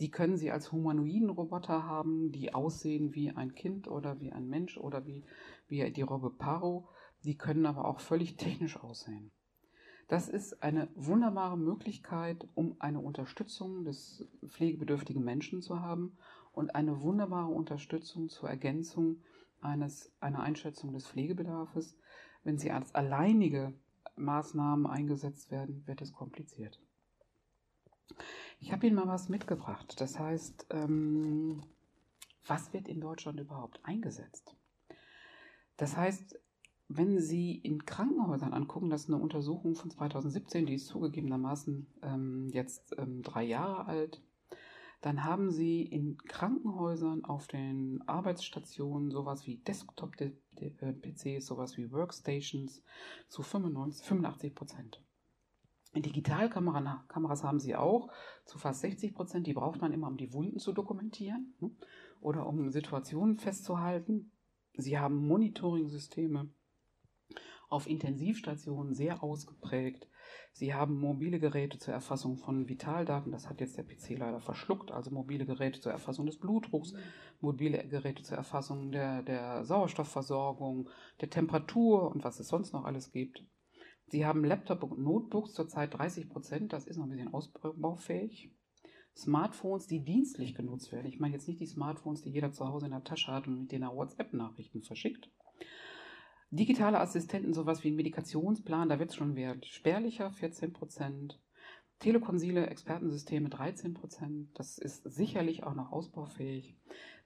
Die können Sie als humanoiden Roboter haben, die aussehen wie ein Kind oder wie ein Mensch oder wie, wie die Robbe Paro. Die können aber auch völlig technisch aussehen. Das ist eine wunderbare Möglichkeit, um eine Unterstützung des pflegebedürftigen Menschen zu haben und eine wunderbare Unterstützung zur Ergänzung eines, einer Einschätzung des Pflegebedarfs. Wenn sie als alleinige Maßnahmen eingesetzt werden, wird es kompliziert. Ich habe Ihnen mal was mitgebracht. Das heißt, ähm, was wird in Deutschland überhaupt eingesetzt? Das heißt, wenn Sie in Krankenhäusern angucken, das ist eine Untersuchung von 2017, die ist zugegebenermaßen ähm, jetzt ähm, drei Jahre alt, dann haben Sie in Krankenhäusern auf den Arbeitsstationen sowas wie Desktop-PCs, sowas wie Workstations zu 95, 85 Prozent. Digitalkameras haben sie auch, zu fast 60 Prozent. Die braucht man immer, um die Wunden zu dokumentieren ne? oder um Situationen festzuhalten. Sie haben Monitoring-Systeme auf Intensivstationen sehr ausgeprägt. Sie haben mobile Geräte zur Erfassung von Vitaldaten. Das hat jetzt der PC leider verschluckt. Also mobile Geräte zur Erfassung des Blutdrucks, mobile Geräte zur Erfassung der, der Sauerstoffversorgung, der Temperatur und was es sonst noch alles gibt. Sie haben Laptop und Notebooks zurzeit 30 Prozent, das ist noch ein bisschen ausbaufähig. Smartphones, die dienstlich genutzt werden. Ich meine jetzt nicht die Smartphones, die jeder zu Hause in der Tasche hat und mit denen er WhatsApp-Nachrichten verschickt. Digitale Assistenten, sowas wie ein Medikationsplan, da wird es schon wert. Spärlicher 14 Prozent. Telekonsile, Expertensysteme 13 Prozent. Das ist sicherlich auch noch ausbaufähig.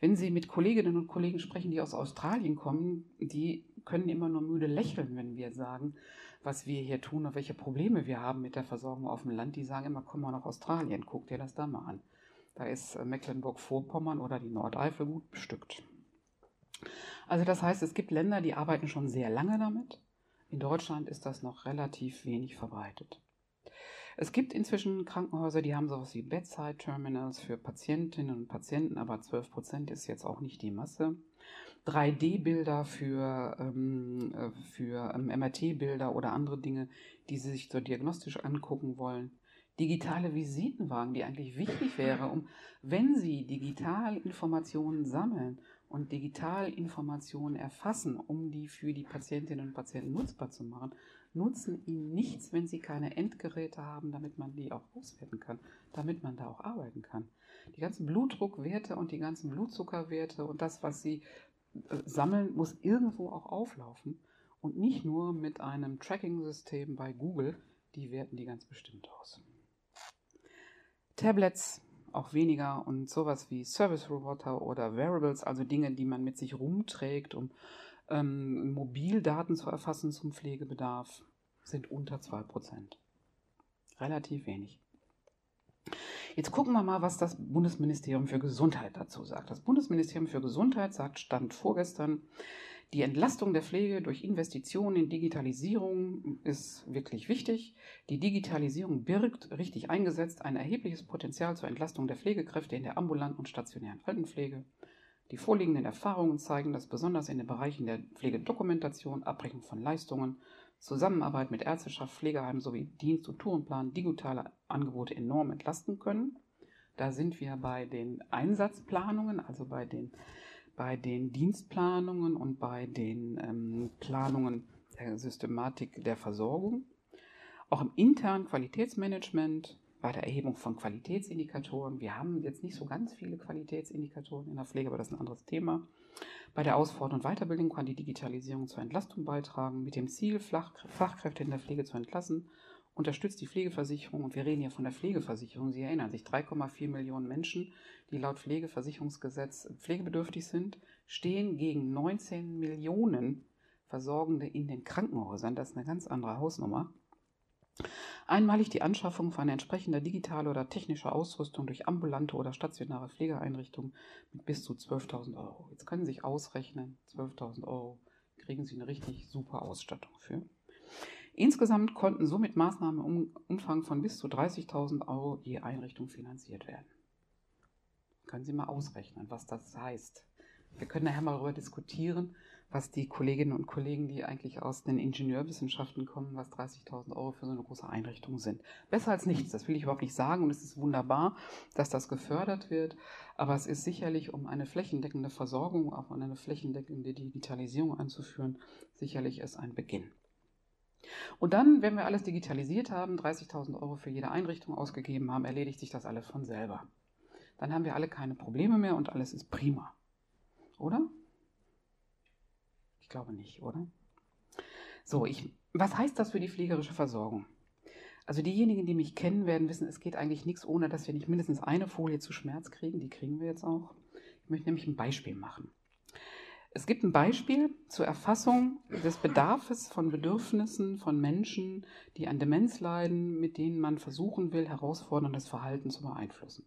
Wenn Sie mit Kolleginnen und Kollegen sprechen, die aus Australien kommen, die können immer nur müde lächeln, wenn wir sagen, was wir hier tun und welche Probleme wir haben mit der Versorgung auf dem Land. Die sagen immer, komm mal nach Australien, guck dir das da mal an. Da ist äh, Mecklenburg-Vorpommern oder die Nordeifel gut bestückt. Also das heißt, es gibt Länder, die arbeiten schon sehr lange damit. In Deutschland ist das noch relativ wenig verbreitet. Es gibt inzwischen Krankenhäuser, die haben sowas wie Bedside Terminals für Patientinnen und Patienten, aber 12 Prozent ist jetzt auch nicht die Masse. 3D-Bilder für, ähm, äh, für ähm, MRT-Bilder oder andere Dinge, die Sie sich so diagnostisch angucken wollen. Digitale Visitenwagen, die eigentlich wichtig wäre, um, wenn Sie digital Informationen sammeln und digital Informationen erfassen, um die für die Patientinnen und Patienten nutzbar zu machen, nutzen Ihnen nichts, wenn Sie keine Endgeräte haben, damit man die auch auswerten kann, damit man da auch arbeiten kann. Die ganzen Blutdruckwerte und die ganzen Blutzuckerwerte und das, was Sie Sammeln muss irgendwo auch auflaufen und nicht nur mit einem Tracking-System bei Google. Die werten die ganz bestimmt aus. Tablets auch weniger und sowas wie Service-Roboter oder Wearables, also Dinge, die man mit sich rumträgt, um ähm, Mobildaten zu erfassen zum Pflegebedarf, sind unter 2%. Relativ wenig. Jetzt gucken wir mal, was das Bundesministerium für Gesundheit dazu sagt. Das Bundesministerium für Gesundheit sagt, stand vorgestern, die Entlastung der Pflege durch Investitionen in Digitalisierung ist wirklich wichtig. Die Digitalisierung birgt, richtig eingesetzt, ein erhebliches Potenzial zur Entlastung der Pflegekräfte in der ambulanten und stationären Altenpflege. Die vorliegenden Erfahrungen zeigen, dass besonders in den Bereichen der Pflegedokumentation, Abrechnung von Leistungen, Zusammenarbeit mit Ärzteschaft, Pflegeheimen sowie Dienst- und Tourenplan digitale Angebote enorm entlasten können. Da sind wir bei den Einsatzplanungen, also bei den, bei den Dienstplanungen und bei den ähm, Planungen der Systematik der Versorgung. Auch im internen Qualitätsmanagement bei der Erhebung von Qualitätsindikatoren. Wir haben jetzt nicht so ganz viele Qualitätsindikatoren in der Pflege, aber das ist ein anderes Thema. Bei der Ausfort- und Weiterbildung kann die Digitalisierung zur Entlastung beitragen, mit dem Ziel, Fachkräfte in der Pflege zu entlassen. Unterstützt die Pflegeversicherung, und wir reden hier von der Pflegeversicherung, Sie erinnern sich, 3,4 Millionen Menschen, die laut Pflegeversicherungsgesetz pflegebedürftig sind, stehen gegen 19 Millionen Versorgende in den Krankenhäusern. Das ist eine ganz andere Hausnummer. Einmalig die Anschaffung von entsprechender digitaler oder technischer Ausrüstung durch ambulante oder stationäre Pflegeeinrichtungen mit bis zu 12.000 Euro. Jetzt können Sie sich ausrechnen, 12.000 Euro kriegen Sie eine richtig super Ausstattung für. Insgesamt konnten somit Maßnahmen im Umfang von bis zu 30.000 Euro je Einrichtung finanziert werden. Können Sie mal ausrechnen, was das heißt. Wir können nachher mal darüber diskutieren, was die Kolleginnen und Kollegen, die eigentlich aus den Ingenieurwissenschaften kommen, was 30.000 Euro für so eine große Einrichtung sind. Besser als nichts, das will ich überhaupt nicht sagen und es ist wunderbar, dass das gefördert wird, aber es ist sicherlich, um eine flächendeckende Versorgung, auch eine flächendeckende Digitalisierung einzuführen, sicherlich ist ein Beginn. Und dann, wenn wir alles digitalisiert haben, 30.000 Euro für jede Einrichtung ausgegeben haben, erledigt sich das alles von selber. Dann haben wir alle keine Probleme mehr und alles ist prima. Oder? glaube nicht, oder? So, ich, was heißt das für die pflegerische Versorgung? Also diejenigen, die mich kennen, werden wissen, es geht eigentlich nichts, ohne dass wir nicht mindestens eine Folie zu Schmerz kriegen. Die kriegen wir jetzt auch. Ich möchte nämlich ein Beispiel machen. Es gibt ein Beispiel zur Erfassung des Bedarfs von Bedürfnissen von Menschen, die an Demenz leiden, mit denen man versuchen will, herausforderndes Verhalten zu beeinflussen.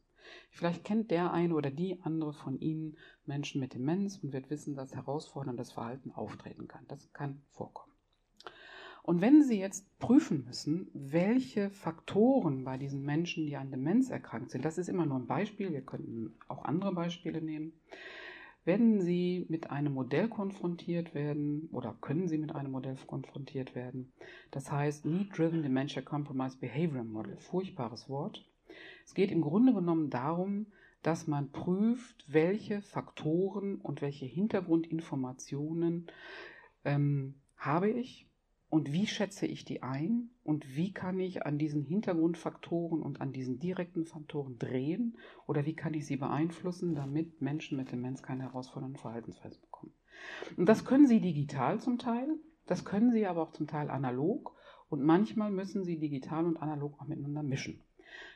Vielleicht kennt der eine oder die andere von Ihnen Menschen mit Demenz und wird wissen, dass herausforderndes Verhalten auftreten kann. Das kann vorkommen. Und wenn Sie jetzt prüfen müssen, welche Faktoren bei diesen Menschen, die an Demenz erkrankt sind, das ist immer nur ein Beispiel, wir könnten auch andere Beispiele nehmen, werden Sie mit einem Modell konfrontiert werden oder können Sie mit einem Modell konfrontiert werden. Das heißt Need Driven Dementia Compromise Behavior Model, furchtbares Wort. Es geht im Grunde genommen darum, dass man prüft, welche Faktoren und welche Hintergrundinformationen ähm, habe ich und wie schätze ich die ein und wie kann ich an diesen Hintergrundfaktoren und an diesen direkten Faktoren drehen oder wie kann ich sie beeinflussen, damit Menschen mit Demenz keine herausfordernden Verhaltensweisen bekommen. Und das können Sie digital zum Teil, das können Sie aber auch zum Teil analog und manchmal müssen Sie digital und analog auch miteinander mischen.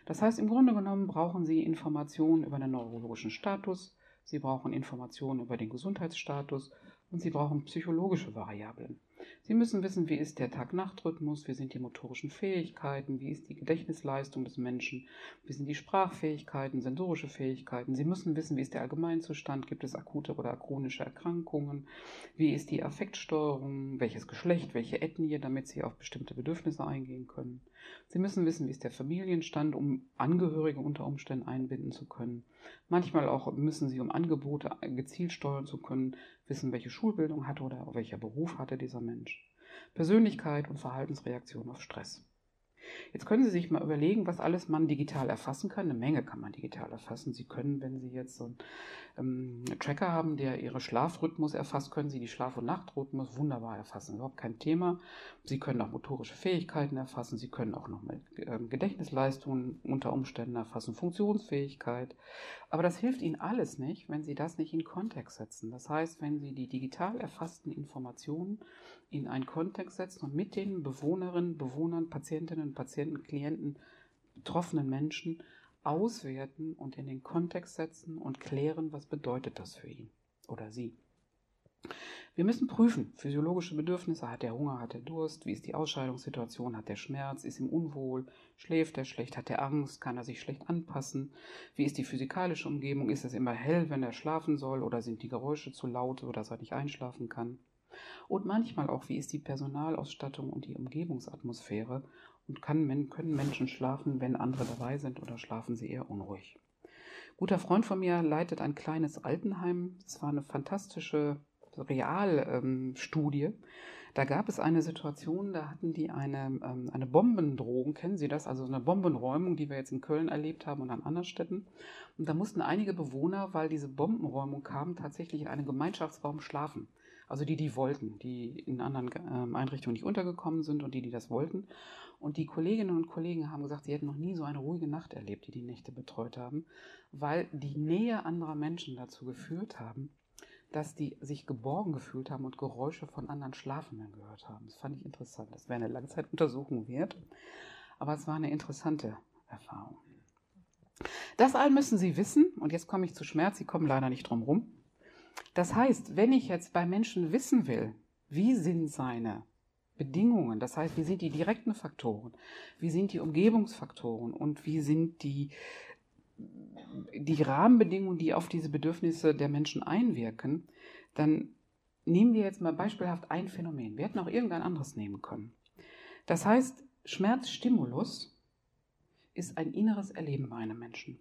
Das heißt, im Grunde genommen brauchen Sie Informationen über den neurologischen Status, Sie brauchen Informationen über den Gesundheitsstatus und Sie brauchen psychologische Variablen. Sie müssen wissen, wie ist der Tag-Nacht-Rhythmus, wie sind die motorischen Fähigkeiten, wie ist die Gedächtnisleistung des Menschen, wie sind die Sprachfähigkeiten, sensorische Fähigkeiten. Sie müssen wissen, wie ist der Allgemeinzustand, gibt es akute oder chronische Erkrankungen, wie ist die Affektsteuerung, welches Geschlecht, welche Ethnie, damit Sie auf bestimmte Bedürfnisse eingehen können. Sie müssen wissen, wie ist der Familienstand, um Angehörige unter Umständen einbinden zu können. Manchmal auch müssen Sie, um Angebote gezielt steuern zu können, wissen, welche Schulbildung hatte oder welcher Beruf hatte dieser Mensch. Persönlichkeit und Verhaltensreaktion auf Stress. Jetzt können Sie sich mal überlegen, was alles man digital erfassen kann. Eine Menge kann man digital erfassen. Sie können, wenn Sie jetzt so einen ähm, Tracker haben, der Ihre Schlafrhythmus erfasst, können Sie die Schlaf- und Nachtrhythmus wunderbar erfassen. Überhaupt kein Thema. Sie können auch motorische Fähigkeiten erfassen. Sie können auch noch mit ähm, Gedächtnisleistungen unter Umständen erfassen, Funktionsfähigkeit. Aber das hilft Ihnen alles nicht, wenn Sie das nicht in Kontext setzen. Das heißt, wenn Sie die digital erfassten Informationen in einen Kontext setzen und mit den Bewohnerinnen, Bewohnern, Patientinnen, Patienten, Klienten, betroffenen Menschen auswerten und in den Kontext setzen und klären, was bedeutet das für ihn oder sie. Wir müssen prüfen, physiologische Bedürfnisse, hat er Hunger, hat er Durst, wie ist die Ausscheidungssituation, hat er Schmerz, ist ihm unwohl, schläft er schlecht, hat er Angst, kann er sich schlecht anpassen, wie ist die physikalische Umgebung, ist es immer hell, wenn er schlafen soll oder sind die Geräusche zu laut, sodass er nicht einschlafen kann. Und manchmal auch, wie ist die Personalausstattung und die Umgebungsatmosphäre und kann, können Menschen schlafen, wenn andere dabei sind oder schlafen sie eher unruhig. guter Freund von mir leitet ein kleines Altenheim. Es war eine fantastische Realstudie. Ähm, da gab es eine Situation, da hatten die eine, ähm, eine Bombendrohung, kennen Sie das? Also eine Bombenräumung, die wir jetzt in Köln erlebt haben und an anderen Städten. Und da mussten einige Bewohner, weil diese Bombenräumung kam, tatsächlich in einem Gemeinschaftsraum schlafen. Also die, die wollten, die in anderen ähm, Einrichtungen nicht untergekommen sind und die, die das wollten. Und die Kolleginnen und Kollegen haben gesagt, sie hätten noch nie so eine ruhige Nacht erlebt, die die Nächte betreut haben, weil die Nähe anderer Menschen dazu geführt haben, dass die sich geborgen gefühlt haben und Geräusche von anderen Schlafenden gehört haben. Das fand ich interessant. Das wäre eine Langzeituntersuchung wert, aber es war eine interessante Erfahrung. Das all müssen Sie wissen, und jetzt komme ich zu Schmerz, Sie kommen leider nicht drum rum. Das heißt, wenn ich jetzt bei Menschen wissen will, wie sind seine Bedingungen, das heißt, wie sind die direkten Faktoren, wie sind die Umgebungsfaktoren und wie sind die die Rahmenbedingungen, die auf diese Bedürfnisse der Menschen einwirken, dann nehmen wir jetzt mal beispielhaft ein Phänomen. Wir hätten auch irgendein anderes nehmen können. Das heißt, Schmerzstimulus ist ein inneres Erleben bei einem Menschen.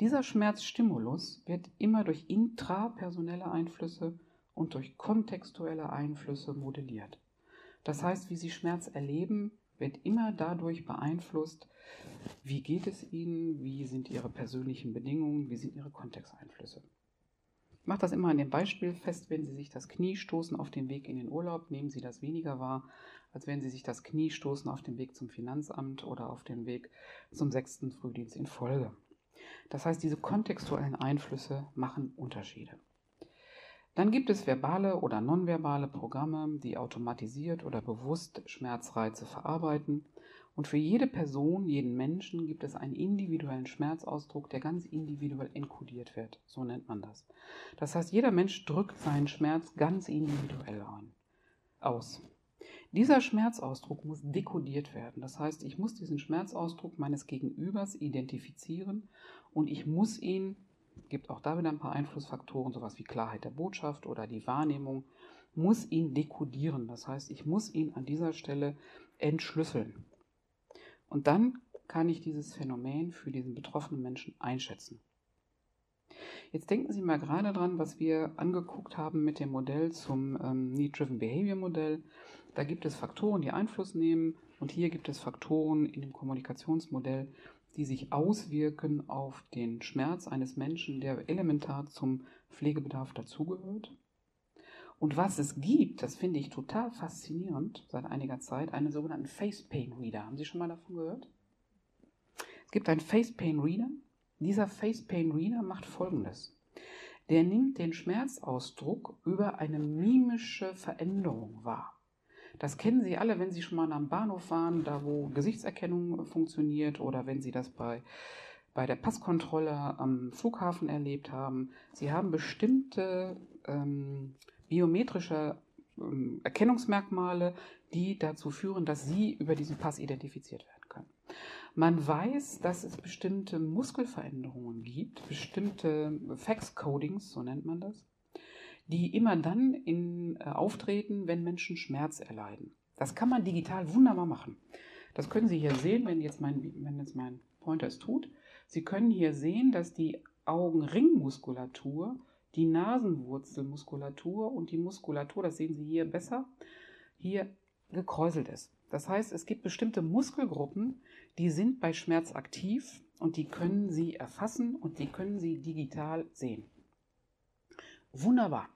Dieser Schmerzstimulus wird immer durch intrapersonelle Einflüsse und durch kontextuelle Einflüsse modelliert. Das heißt, wie Sie Schmerz erleben, wird immer dadurch beeinflusst, wie geht es Ihnen, wie sind Ihre persönlichen Bedingungen, wie sind Ihre Kontexteinflüsse. Ich mache das immer an dem Beispiel fest, wenn Sie sich das Knie stoßen auf dem Weg in den Urlaub, nehmen Sie das weniger wahr, als wenn Sie sich das Knie stoßen auf dem Weg zum Finanzamt oder auf dem Weg zum sechsten Frühdienst in Folge. Das heißt, diese kontextuellen Einflüsse machen Unterschiede. Dann gibt es verbale oder nonverbale Programme, die automatisiert oder bewusst Schmerzreize verarbeiten. Und für jede Person, jeden Menschen gibt es einen individuellen Schmerzausdruck, der ganz individuell enkodiert wird. So nennt man das. Das heißt, jeder Mensch drückt seinen Schmerz ganz individuell ein, aus. Dieser Schmerzausdruck muss dekodiert werden. Das heißt, ich muss diesen Schmerzausdruck meines Gegenübers identifizieren und ich muss ihn gibt auch da wieder ein paar Einflussfaktoren, sowas wie Klarheit der Botschaft oder die Wahrnehmung, muss ihn dekodieren. Das heißt, ich muss ihn an dieser Stelle entschlüsseln. Und dann kann ich dieses Phänomen für diesen betroffenen Menschen einschätzen. Jetzt denken Sie mal gerade dran, was wir angeguckt haben mit dem Modell zum ähm, Need-Driven Behavior Modell. Da gibt es Faktoren, die Einfluss nehmen und hier gibt es Faktoren in dem Kommunikationsmodell, die sich auswirken auf den Schmerz eines Menschen, der elementar zum Pflegebedarf dazugehört. Und was es gibt, das finde ich total faszinierend seit einiger Zeit, einen sogenannten Face Pain Reader. Haben Sie schon mal davon gehört? Es gibt einen Face Pain Reader. Dieser Face Pain Reader macht Folgendes. Der nimmt den Schmerzausdruck über eine mimische Veränderung wahr. Das kennen Sie alle, wenn Sie schon mal am Bahnhof waren, da wo Gesichtserkennung funktioniert oder wenn Sie das bei, bei der Passkontrolle am Flughafen erlebt haben. Sie haben bestimmte ähm, biometrische ähm, Erkennungsmerkmale, die dazu führen, dass Sie über diesen Pass identifiziert werden können. Man weiß, dass es bestimmte Muskelveränderungen gibt, bestimmte Fax-Codings, so nennt man das, die immer dann in, äh, auftreten, wenn Menschen Schmerz erleiden. Das kann man digital wunderbar machen. Das können Sie hier sehen, wenn jetzt mein, wenn jetzt mein Pointer es tut. Sie können hier sehen, dass die Augenringmuskulatur, die Nasenwurzelmuskulatur und die Muskulatur, das sehen Sie hier besser, hier gekräuselt ist. Das heißt, es gibt bestimmte Muskelgruppen, die sind bei Schmerz aktiv und die können Sie erfassen und die können Sie digital sehen. Wunderbar.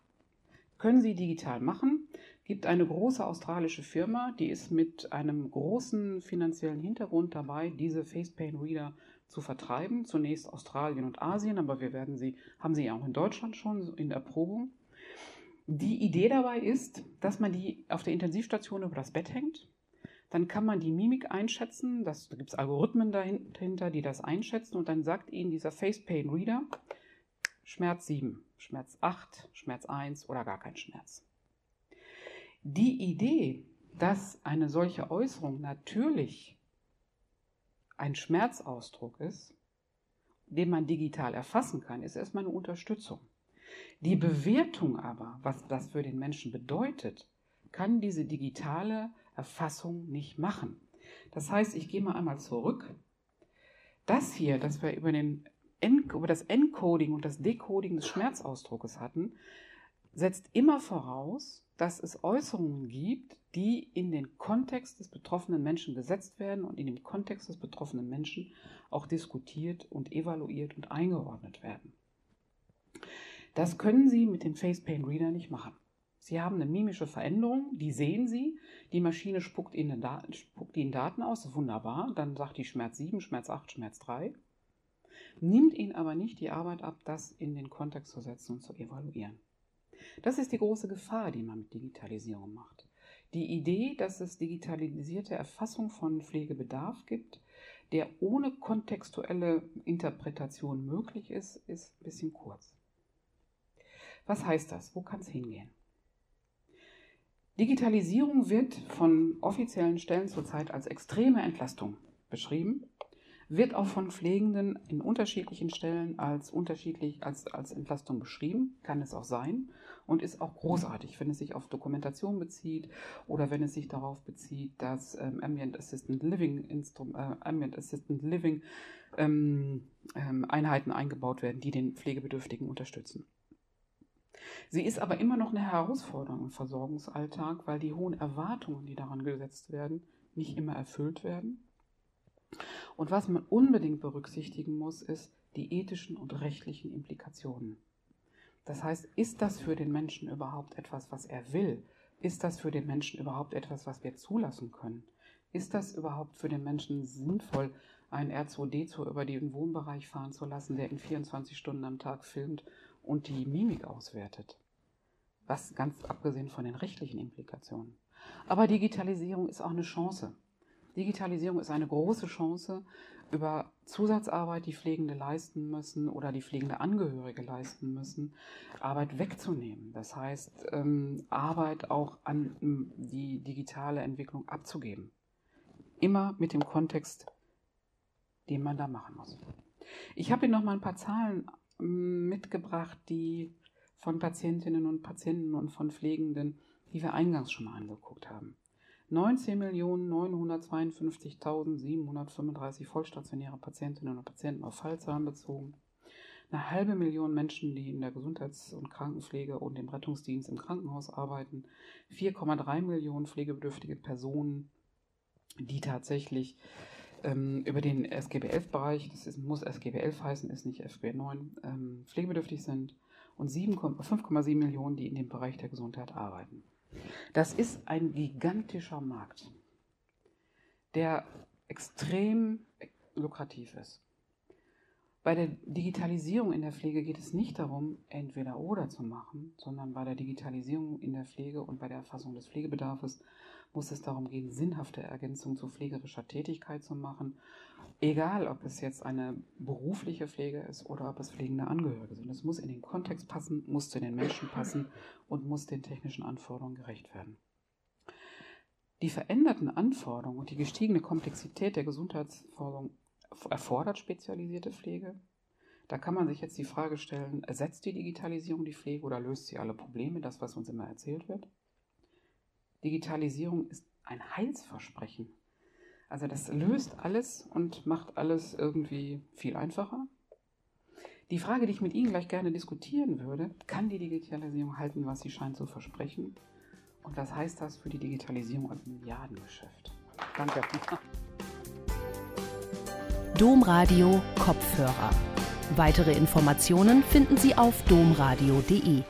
Können Sie digital machen. Gibt eine große australische Firma, die ist mit einem großen finanziellen Hintergrund dabei, diese FacePain Reader zu vertreiben. Zunächst Australien und Asien, aber wir werden sie, haben sie auch in Deutschland schon in Erprobung. Die Idee dabei ist, dass man die auf der Intensivstation über das Bett hängt. Dann kann man die Mimik einschätzen. Das, da gibt es Algorithmen dahinter, die das einschätzen. Und dann sagt Ihnen dieser FacePain Reader, Schmerz 7, Schmerz 8, Schmerz 1 oder gar kein Schmerz. Die Idee, dass eine solche Äußerung natürlich ein Schmerzausdruck ist, den man digital erfassen kann, ist erstmal eine Unterstützung. Die Bewertung aber, was das für den Menschen bedeutet, kann diese digitale Erfassung nicht machen. Das heißt, ich gehe mal einmal zurück. Das hier, das wir über den über das Encoding und das Decoding des Schmerzausdruckes hatten, setzt immer voraus, dass es Äußerungen gibt, die in den Kontext des betroffenen Menschen gesetzt werden und in dem Kontext des betroffenen Menschen auch diskutiert und evaluiert und eingeordnet werden. Das können Sie mit dem FacePain Reader nicht machen. Sie haben eine mimische Veränderung, die sehen Sie. Die Maschine spuckt Ihnen, Daten, spuckt Ihnen Daten aus, wunderbar. Dann sagt die Schmerz 7, Schmerz 8, Schmerz 3. Nimmt Ihnen aber nicht die Arbeit ab, das in den Kontext zu setzen und zu evaluieren. Das ist die große Gefahr, die man mit Digitalisierung macht. Die Idee, dass es digitalisierte Erfassung von Pflegebedarf gibt, der ohne kontextuelle Interpretation möglich ist, ist ein bisschen kurz. Was heißt das? Wo kann es hingehen? Digitalisierung wird von offiziellen Stellen zurzeit als extreme Entlastung beschrieben wird auch von Pflegenden in unterschiedlichen Stellen als unterschiedlich als, als Entlastung beschrieben, kann es auch sein und ist auch großartig, wenn es sich auf Dokumentation bezieht oder wenn es sich darauf bezieht, dass ähm, Ambient Assistant Living, Instrum, äh, Ambient Assistant Living ähm, ähm, Einheiten eingebaut werden, die den Pflegebedürftigen unterstützen. Sie ist aber immer noch eine Herausforderung im Versorgungsalltag, weil die hohen Erwartungen, die daran gesetzt werden, nicht immer erfüllt werden und was man unbedingt berücksichtigen muss, ist die ethischen und rechtlichen Implikationen. Das heißt, ist das für den Menschen überhaupt etwas, was er will? Ist das für den Menschen überhaupt etwas, was wir zulassen können? Ist das überhaupt für den Menschen sinnvoll, einen R2D2 über den Wohnbereich fahren zu lassen, der in 24 Stunden am Tag filmt und die Mimik auswertet? Was ganz abgesehen von den rechtlichen Implikationen. Aber Digitalisierung ist auch eine Chance. Digitalisierung ist eine große Chance, über Zusatzarbeit, die Pflegende leisten müssen oder die pflegende Angehörige leisten müssen, Arbeit wegzunehmen. Das heißt, ähm, Arbeit auch an die digitale Entwicklung abzugeben. Immer mit dem Kontext, den man da machen muss. Ich habe Ihnen noch mal ein paar Zahlen mitgebracht, die von Patientinnen und Patienten und von Pflegenden, die wir eingangs schon mal angeguckt haben. 19.952.735 vollstationäre Patientinnen und Patienten auf Fallzahlen bezogen. Eine halbe Million Menschen, die in der Gesundheits- und Krankenpflege und im Rettungsdienst im Krankenhaus arbeiten. 4,3 Millionen pflegebedürftige Personen, die tatsächlich ähm, über den SGB-11-Bereich, das ist, muss SGB-11 heißen, ist nicht FB9, ähm, pflegebedürftig sind. Und 5,7 Millionen, die in dem Bereich der Gesundheit arbeiten. Das ist ein gigantischer Markt, der extrem lukrativ ist. Bei der Digitalisierung in der Pflege geht es nicht darum, entweder oder zu machen, sondern bei der Digitalisierung in der Pflege und bei der Erfassung des Pflegebedarfs muss es darum gehen, sinnhafte Ergänzung zu pflegerischer Tätigkeit zu machen Egal, ob es jetzt eine berufliche Pflege ist oder ob es pflegende Angehörige sind. Es muss in den Kontext passen, muss zu den Menschen passen und muss den technischen Anforderungen gerecht werden. Die veränderten Anforderungen und die gestiegene Komplexität der Gesundheitsversorgung erfordert spezialisierte Pflege. Da kann man sich jetzt die Frage stellen, ersetzt die Digitalisierung die Pflege oder löst sie alle Probleme, das, was uns immer erzählt wird? Digitalisierung ist ein Heilsversprechen also das löst alles und macht alles irgendwie viel einfacher. Die Frage, die ich mit Ihnen gleich gerne diskutieren würde, kann die Digitalisierung halten, was sie scheint zu versprechen? Und was heißt das für die Digitalisierung als Milliardengeschäft? Danke. Domradio Kopfhörer. Weitere Informationen finden Sie auf domradio.de.